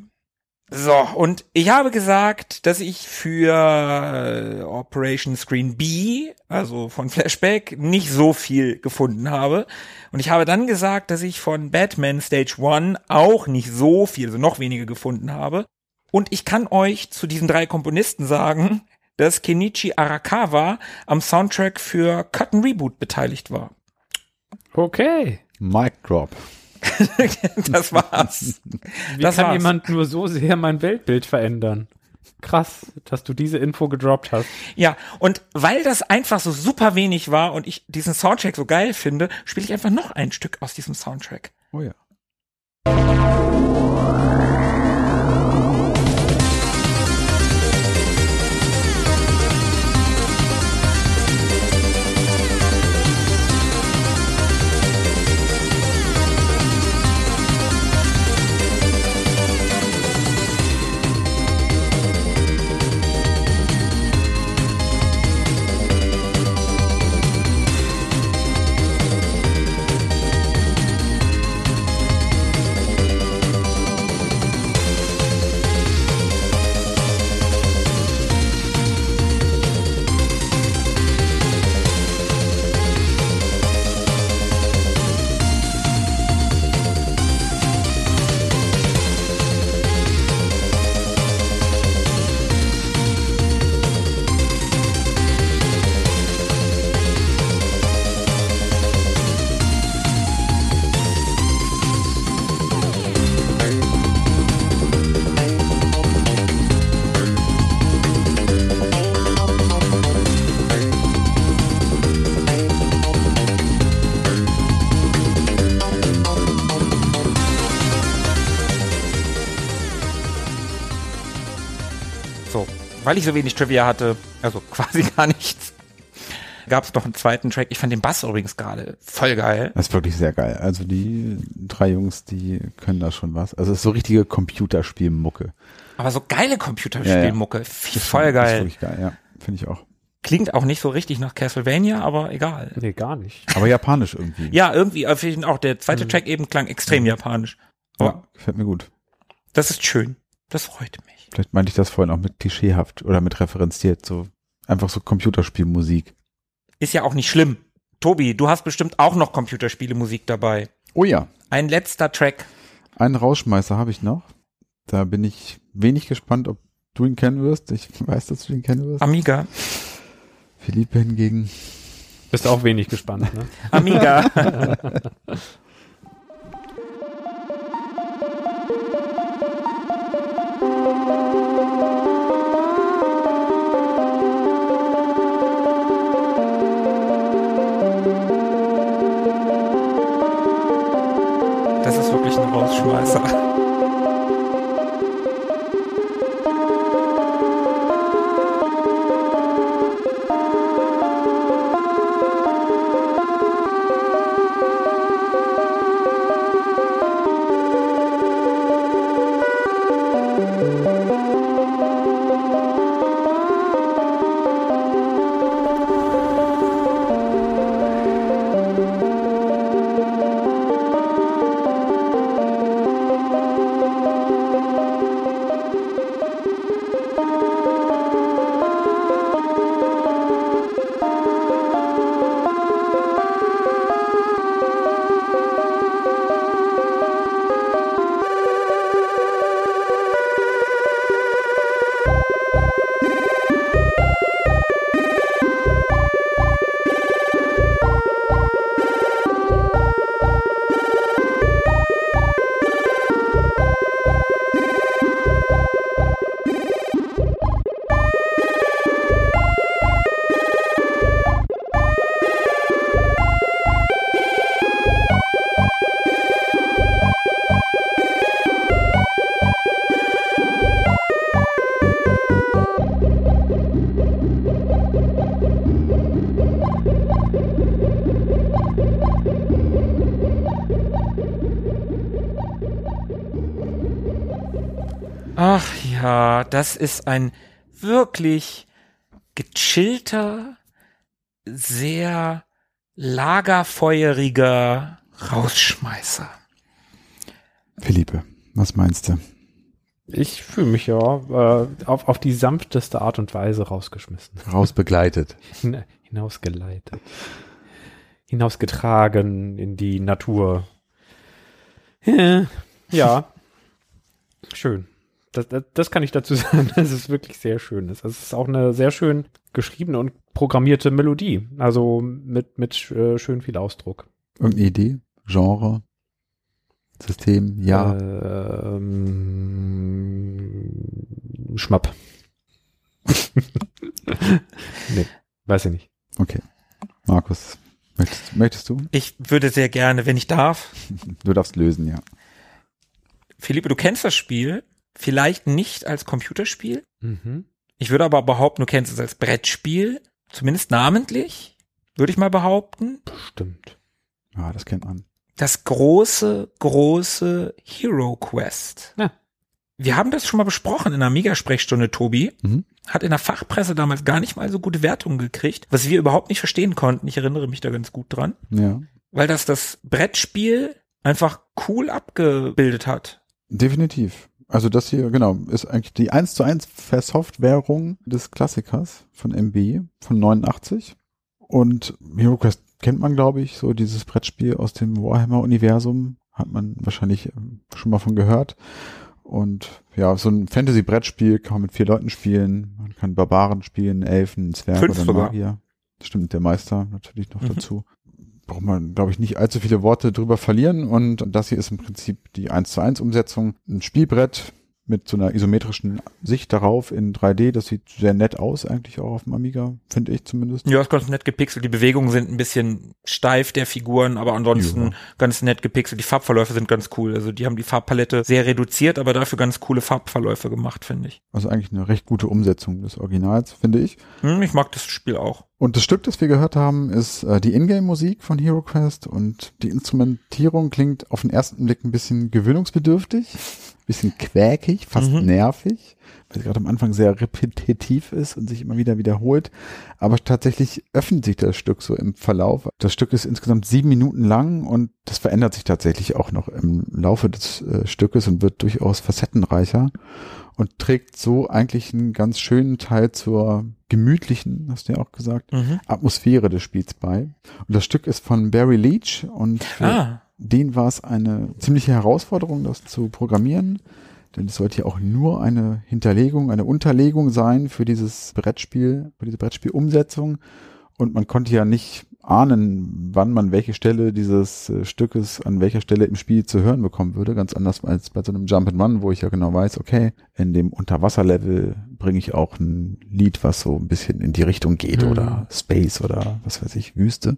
So, und ich habe gesagt, dass ich für äh, Operation Screen B, also von Flashback, nicht so viel gefunden habe. Und ich habe dann gesagt, dass ich von Batman Stage 1 auch nicht so viel, also noch weniger gefunden habe. Und ich kann euch zu diesen drei Komponisten sagen, dass Kenichi Arakawa am Soundtrack für Cut and Reboot beteiligt war. Okay. Mic Drop. Das war's. Wie Das kann war's. jemand nur so sehr mein Weltbild verändern? Krass, dass du diese Info gedroppt hast. Ja, und weil das einfach so super wenig war und ich diesen Soundtrack so geil finde, spiele ich einfach noch ein Stück aus diesem Soundtrack. Oh ja. Weil ich so wenig Trivia hatte, also quasi gar nichts, gab es noch einen zweiten Track. Ich fand den Bass übrigens gerade voll geil. Das ist wirklich sehr geil. Also die drei Jungs, die können da schon was. Also es ist so richtige Computerspielmucke. Aber so geile Computerspielmucke. Das Voll ist schon- Das ist geil. wirklich geil, ja. Finde ich auch. Klingt auch nicht so richtig nach Castlevania, aber egal. Nee, gar nicht. Aber japanisch irgendwie. Ja, irgendwie, auch der zweite Track eben klang extrem japanisch. Aber ja gefällt mir gut. das ist schön. Das freut mich. Vielleicht meinte ich das vorhin auch mit klischeehaft oder mit referenziert. So einfach so Computerspielmusik. Ist ja auch nicht schlimm. Tobi, du hast bestimmt auch noch Computerspiele-Musik dabei. Oh ja, Ein letzter Track. einen Rausschmeißer habe ich noch. Da bin ich wenig gespannt, ob du ihn kennen wirst. Ich weiß, dass du ihn kennen wirst. Amiga. Philippe hingegen. Bist auch wenig gespannt, ne? Amiga. ist wirklich ein Rausschmeißer. Das ist ein wirklich gechillter, sehr lagerfeueriger Rausschmeißer. Philippe, was meinst du? Ich fühle mich ja äh, auf, auf die sanfteste Art und Weise rausgeschmissen. Rausbegleitet. Hin- Hinausgeleitet. Hinausgetragen in die Natur. Ja. Schön. Das, das, das kann ich dazu sagen, dass es wirklich sehr schön ist. Es ist auch eine sehr schön geschriebene und programmierte Melodie. Also mit, mit äh, schön viel Ausdruck. Irgendeine Idee? Genre? System? Ja. Ähm, Schmapp. nee, weiß ich nicht. Okay. Markus, möchtest, möchtest du? Ich würde sehr gerne, wenn ich darf. Du darfst lösen, ja. Philippe, du kennst das Spiel, vielleicht nicht als Computerspiel. Mhm. Ich würde aber behaupten, du kennst es als Brettspiel, zumindest namentlich, würde ich mal behaupten. Bestimmt. Ja, das kennt man. Das große, große Hero Quest. Ja. Wir haben das schon mal besprochen in einer Megasprechstunde, Tobi. Mhm. Hat in der Fachpresse damals gar nicht mal so gute Wertungen gekriegt, was wir überhaupt nicht verstehen konnten. Ich erinnere mich da ganz gut dran. Ja. Weil das das Brettspiel einfach cool abgebildet hat. Definitiv. Also das hier, genau, ist eigentlich die 1 zu 1 Versoftwährung des Klassikers von MB von 89. Und HeroQuest kennt man, glaube ich, so dieses Brettspiel aus dem Warhammer-Universum. Hat man wahrscheinlich ähm, schon mal von gehört. Und ja, so ein Fantasy-Brettspiel kann man mit vier Leuten spielen. Man kann Barbaren spielen, Elfen, Zwerge Fünf oder. Magier. Stimmt, der Meister natürlich noch Mhm. dazu. Braucht man, glaube ich, nicht allzu viele Worte drüber verlieren. Und das hier ist im Prinzip die 1 zu 1 Umsetzung. Ein Spielbrett mit so einer isometrischen Sicht darauf in 3D. Das sieht sehr nett aus, eigentlich auch auf dem Amiga, finde ich zumindest. Ja, ist ganz nett gepixelt. Die Bewegungen sind ein bisschen steif der Figuren, aber ansonsten Ja. ganz nett gepixelt. Die Farbverläufe sind ganz cool. Also die haben die Farbpalette sehr reduziert, aber dafür ganz coole Farbverläufe gemacht, finde ich. Also eigentlich eine recht gute Umsetzung des Originals, finde ich. Hm, ich mag das Spiel auch. Und das Stück, das wir gehört haben, ist äh, die Ingame-Musik von Hero Quest und die Instrumentierung klingt auf den ersten Blick ein bisschen gewöhnungsbedürftig, bisschen quäkig, fast Mhm. nervig, weil sie gerade am Anfang sehr repetitiv ist und sich immer wieder wiederholt. Aber tatsächlich öffnet sich das Stück so im Verlauf. Das Stück ist insgesamt sieben Minuten lang und das verändert sich tatsächlich auch noch im Laufe des äh, Stückes und wird durchaus facettenreicher und trägt so eigentlich einen ganz schönen Teil zur gemütlichen, hast du ja auch gesagt, Mhm. Atmosphäre des Spiels bei. Und das Stück ist von Barry Leach und Ah, den war es eine ziemliche Herausforderung, das zu programmieren. Denn es sollte ja auch nur eine Hinterlegung, eine Unterlegung sein für dieses Brettspiel, für diese Brettspielumsetzung. Und man konnte ja nicht ahnen, wann man welche Stelle dieses äh, Stückes an welcher Stelle im Spiel zu hören bekommen würde. Ganz anders als bei so einem Jump and Run, wo ich ja genau weiß, okay, in dem Unterwasserlevel bringe ich auch ein Lied, was so ein bisschen in die Richtung geht Mhm. oder Space oder was weiß ich, Wüste.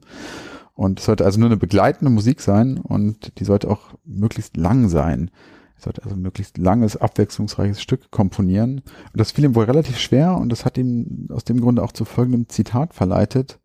Und es sollte also nur eine begleitende Musik sein und die sollte auch möglichst lang sein. Es sollte also ein möglichst langes, abwechslungsreiches Stück komponieren. Und das fiel ihm wohl relativ schwer und das hat ihn aus dem Grunde auch zu folgendem Zitat verleitet.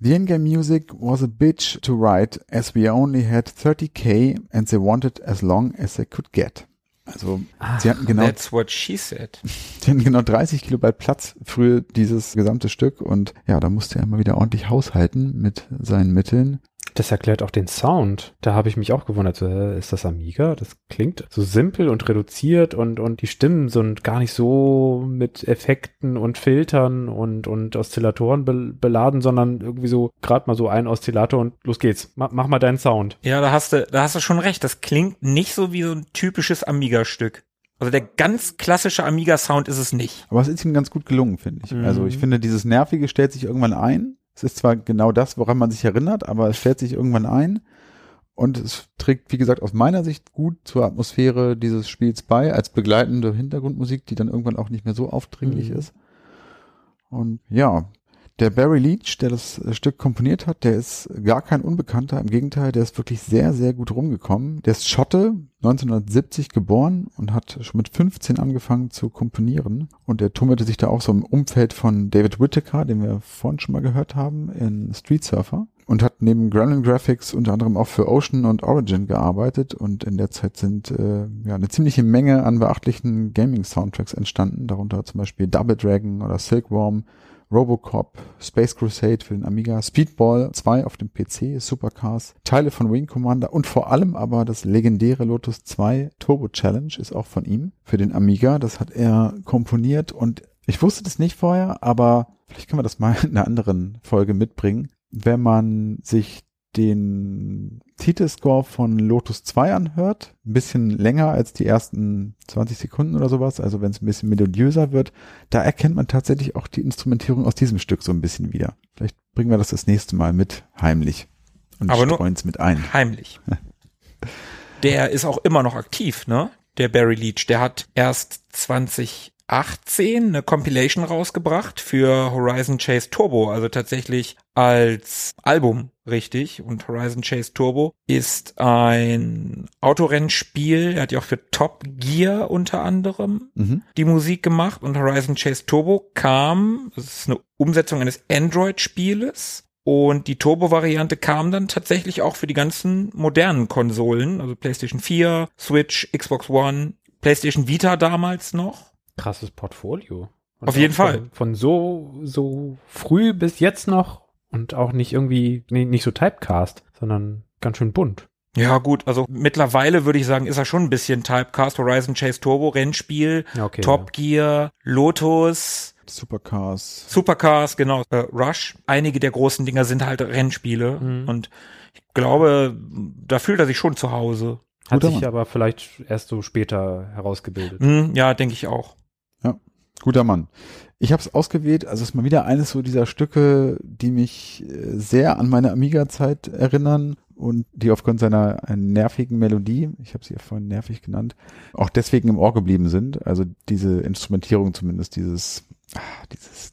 The in-game music was a bitch to write as we only had 30k and they wanted as long as they could get. Also sie hatten genau that's what she said. die hatten genau 30 Kilobyte Platz für dieses gesamte Stück und ja, da musste er immer wieder ordentlich haushalten mit seinen Mitteln. Das erklärt auch den Sound. Da habe ich mich auch gewundert. So, ist das Amiga? Das klingt so simpel und reduziert und, und die Stimmen sind gar nicht so mit Effekten und Filtern und, und Oszillatoren be beladen, sondern irgendwie so gerade mal so ein Oszillator und los geht's. Ma mach mal deinen Sound. Ja, da hast du, da hast du schon recht. Das klingt nicht so wie so ein typisches Amiga-Stück. Also der ganz klassische Amiga-Sound ist es nicht. Aber es ist ihm ganz gut gelungen, finde ich. Mhm. Also ich finde, dieses Nervige stellt sich irgendwann ein. Es ist zwar genau das, woran man sich erinnert, aber es stellt sich irgendwann ein. Und es trägt, wie gesagt, aus meiner Sicht gut zur Atmosphäre dieses Spiels bei, als begleitende Hintergrundmusik, die dann irgendwann auch nicht mehr so aufdringlich Mhm. ist. Und ja, der Barry Leach, der das äh, Stück komponiert hat, der ist gar kein Unbekannter. Im Gegenteil, der ist wirklich sehr, sehr gut rumgekommen. Der ist Schotte, 1970 geboren und hat schon mit 15 angefangen zu komponieren. Und er tummelte sich da auch so im Umfeld von David Whittaker, den wir vorhin schon mal gehört haben, in Street Surfer. Und hat neben Gremlin Graphics unter anderem auch für Ocean und Origin gearbeitet. Und in der Zeit sind äh, ja eine ziemliche Menge an beachtlichen Gaming-Soundtracks entstanden. Darunter zum Beispiel Double Dragon oder Silkworm, Robocop, Space Crusade für den Amiga, Speedball 2 auf dem PC, Supercars, Teile von Wing Commander und vor allem aber das legendäre Lotus 2 Turbo Challenge ist auch von ihm für den Amiga. Das hat er komponiert und ich wusste das nicht vorher, aber vielleicht können wir das mal in einer anderen Folge mitbringen. Wenn man sich den Titelscore von Lotus 2 anhört, ein bisschen länger als die ersten 20 Sekunden oder sowas, also wenn es ein bisschen melodiöser wird, da erkennt man tatsächlich auch die Instrumentierung aus diesem Stück so ein bisschen wieder. Vielleicht bringen wir das das nächste Mal mit, heimlich. Und Aber streuen es mit ein. Heimlich. Der ist auch immer noch aktiv, ne? Der Barry Leach. Der hat erst 2018 eine Compilation rausgebracht für Horizon Chase Turbo, also tatsächlich als Album, richtig. Und Horizon Chase Turbo ist ein Autorennspiel. Er hat ja auch für Top Gear unter anderem Mhm. die Musik gemacht und Horizon Chase Turbo kam, das ist eine Umsetzung eines Android-Spieles und die Turbo-Variante kam dann tatsächlich auch für die ganzen modernen Konsolen, also PlayStation 4, Switch, Xbox One, PlayStation Vita damals noch. Krasses Portfolio. Und Auf jeden von, Fall. Von so, so früh bis jetzt noch und auch nicht irgendwie, nee, nicht so Typecast, sondern ganz schön bunt. Ja gut, also mittlerweile würde ich sagen, ist er schon ein bisschen Typecast, Horizon Chase Turbo, Rennspiel, Ja, okay. Top Gear, Lotus, Supercars. Supercars, genau, äh, Rush. Einige der großen Dinger sind halt Rennspiele Mhm. und ich glaube, da fühlt er sich schon zu Hause. Hat Guter sich Mann. aber vielleicht erst so später herausgebildet. Hm, ja, denke ich auch. Guter Mann. Ich habe es ausgewählt, also es ist mal wieder eines so dieser Stücke, die mich äh, sehr an meine Amiga-Zeit erinnern und die aufgrund seiner äh, nervigen Melodie, ich habe sie ja vorhin nervig genannt, auch deswegen im Ohr geblieben sind. Also diese Instrumentierung zumindest, dieses, ah, dieses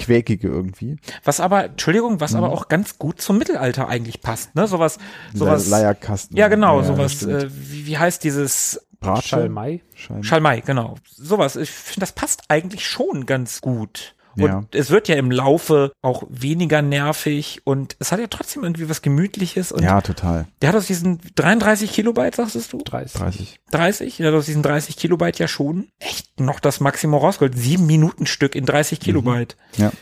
Quäkige irgendwie. Was aber, Entschuldigung, was Mhm. aber auch ganz gut zum Mittelalter eigentlich passt, ne? Sowas, sowas. Leierkasten. ja, genau, Ja, sowas, äh, wie, wie heißt dieses? Schalmei. Schalmei. Schalmei, genau. Sowas. Ich finde, das passt eigentlich schon ganz gut. Ja. Und es wird ja im Laufe auch weniger nervig und es hat ja trotzdem irgendwie was Gemütliches und Ja, total. der hat aus diesen 33 Kilobyte, sagst du? 30. 30. 30? Der hat aus diesen 30 Kilobyte ja schon echt noch das Maximum rausgeholt. Sieben Minuten Stück in 30 Kilobyte. Ja.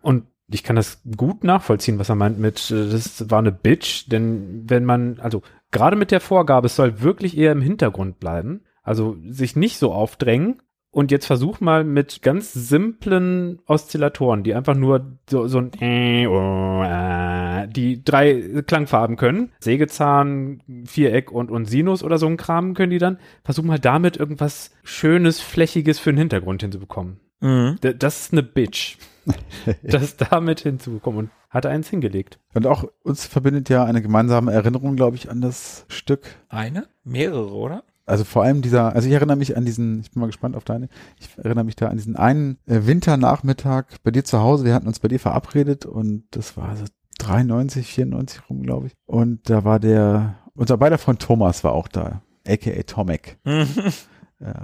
Und ich kann das gut nachvollziehen, was er meint mit, äh, das war eine Bitch, denn wenn man, also gerade mit der Vorgabe, es soll wirklich eher im Hintergrund bleiben, also sich nicht so aufdrängen und jetzt versuch mal mit ganz simplen Oszillatoren, die einfach nur so, so ein äh, oh, äh, die drei Klangfarben können, Sägezahn, Viereck und, und Sinus oder so ein Kram können die dann, versuch mal damit irgendwas Schönes, Flächiges für den Hintergrund hinzubekommen. Mhm. Das ist eine Bitch. das damit hinzukommen und hat eins hingelegt. Und auch uns verbindet ja eine gemeinsame Erinnerung, glaube ich, an das Stück. Eine? Mehrere, oder? Also vor allem dieser, also ich erinnere mich an diesen, ich bin mal gespannt auf deine, ich erinnere mich da an diesen einen äh, Winternachmittag bei dir zu Hause. Wir hatten uns bei dir verabredet und das war so 93, 94 rum, glaube ich. Und da war der, unser beider Freund Thomas war auch da, aka Tomek, äh,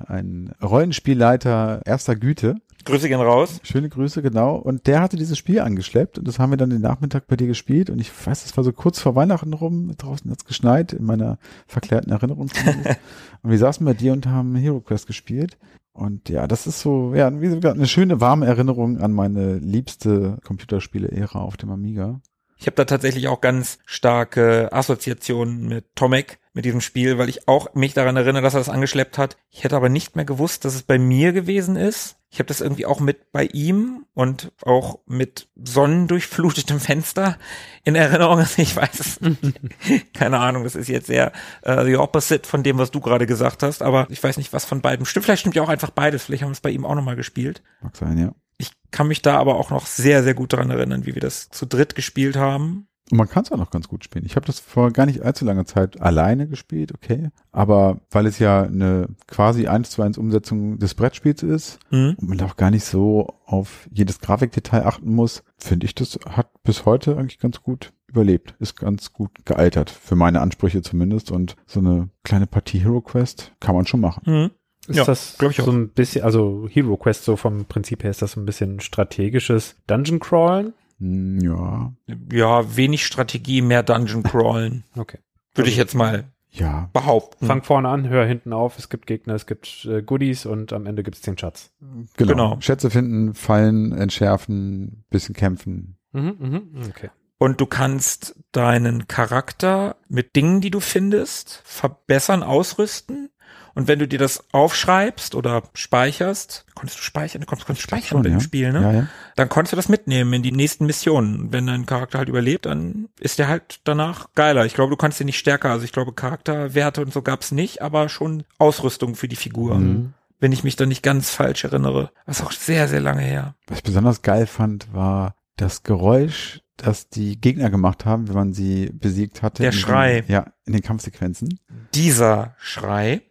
ein Rollenspielleiter erster Güte. Grüße gehen raus. Schöne Grüße, genau. Und der hatte dieses Spiel angeschleppt und das haben wir dann den Nachmittag bei dir gespielt. Und ich weiß, das war so kurz vor Weihnachten rum. Draußen hat's geschneit, in meiner verklärten Erinnerung. und wir saßen bei dir und haben Hero Quest gespielt. Und ja, das ist so, ja, wie gesagt, eine schöne, warme Erinnerung an meine liebste Computerspiele-Ära auf dem Amiga. Ich habe da tatsächlich auch ganz starke Assoziationen mit Tomek, mit diesem Spiel, weil ich auch mich daran erinnere, dass er das angeschleppt hat. Ich hätte aber nicht mehr gewusst, dass es bei mir gewesen ist. Ich habe das irgendwie auch mit bei ihm und auch mit sonnendurchflutetem Fenster in Erinnerung. Also ich weiß es nicht. Keine Ahnung, das ist jetzt sehr äh, the opposite von dem, was du gerade gesagt hast. Aber ich weiß nicht, was von beiden stimmt. Vielleicht stimmt ja auch einfach beides. Vielleicht haben wir es bei ihm auch nochmal gespielt. Mag sein, ja. Ich kann mich da aber auch noch sehr, sehr gut daran erinnern, wie wir das zu dritt gespielt haben. Und man kann es auch noch ganz gut spielen. Ich habe das vor gar nicht allzu langer Zeit alleine gespielt, okay. Aber weil es ja eine quasi eins zu eins Umsetzung des Brettspiels ist, Mhm. und man auch gar nicht so auf jedes Grafikdetail achten muss, finde ich, das hat bis heute eigentlich ganz gut überlebt. Ist ganz gut gealtert, für meine Ansprüche zumindest. Und so eine kleine Partie Hero Quest kann man schon machen. Mhm. Ist Ja, das glaub ich auch. so ein bisschen, also Hero Quest so vom Prinzip her ist das so ein bisschen strategisches Dungeon Crawlen? Hm, Ja, Ja, wenig Strategie, mehr Dungeon Crawlen. Okay. Würde ich jetzt mal ja, behaupten. Fang vorne an, hör hinten auf, es gibt Gegner, es gibt äh, Goodies und am Ende gibt's den Schatz. genau. Genau. Schätze finden, Fallen entschärfen, bisschen kämpfen. Mhm, mhm, okay. Und du kannst deinen Charakter mit Dingen, die du findest, verbessern, ausrüsten. Und wenn du dir das aufschreibst oder speicherst, konntest du speichern, du konntest, konntest speichern Schon, ja. Spiel, ne? Ja, ja. Dann konntest du das mitnehmen in die nächsten Missionen. Und Wenn dein Charakter halt überlebt, dann ist der halt danach geiler. Ich glaube, du kannst ihn nicht stärker. Also ich glaube, Charakterwerte und so gab's nicht, aber schon Ausrüstung für die Figur. Mhm. Wenn ich mich da nicht ganz falsch erinnere. Das ist auch sehr, sehr lange her. Was ich besonders geil fand, war das Geräusch, das die Gegner gemacht haben, wenn man sie besiegt hatte. Der in den- Schrei. Ja, in den Kampfsequenzen. Dieser Schrei.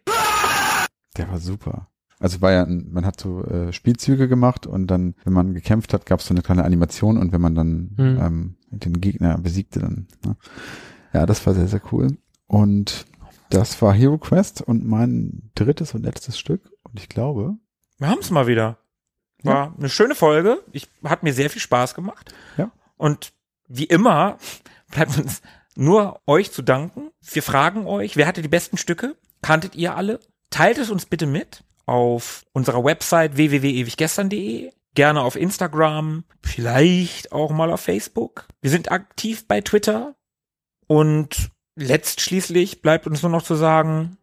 Der war super. Also war ja, man hat so äh, Spielzüge gemacht und dann, wenn man gekämpft hat, gab es so eine kleine Animation und wenn man dann Mhm. ähm, den Gegner besiegte, dann. Ne? Ja, das war sehr, sehr cool. Und das war Hero Quest und mein drittes und letztes Stück. Und ich glaube, Wir haben's mal wieder. War eine schöne Folge. Ich hat mir sehr viel Spaß gemacht. Ja. Und wie immer bleibt uns nur euch zu danken. Wir fragen euch, wer hatte die besten Stücke? Kanntet ihr alle? Teilt es uns bitte mit auf unserer Website www.ewiggestern.de, gerne auf Instagram, vielleicht auch mal auf Facebook. Wir sind aktiv bei Twitter und letztschließlich bleibt uns nur noch zu sagen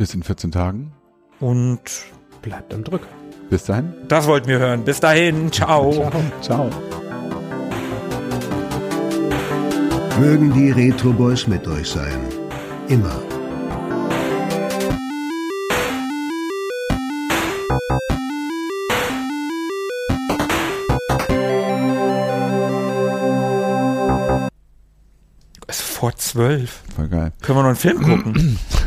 bis in 14 Tagen. und Bleibt am Drücker. Bis dahin. das wollten wir hören. Bis dahin, ciao. Ciao. Mögen die Retro Boys mit euch sein. Immer. Vor zwölf. Voll geil. Können wir noch einen Film gucken?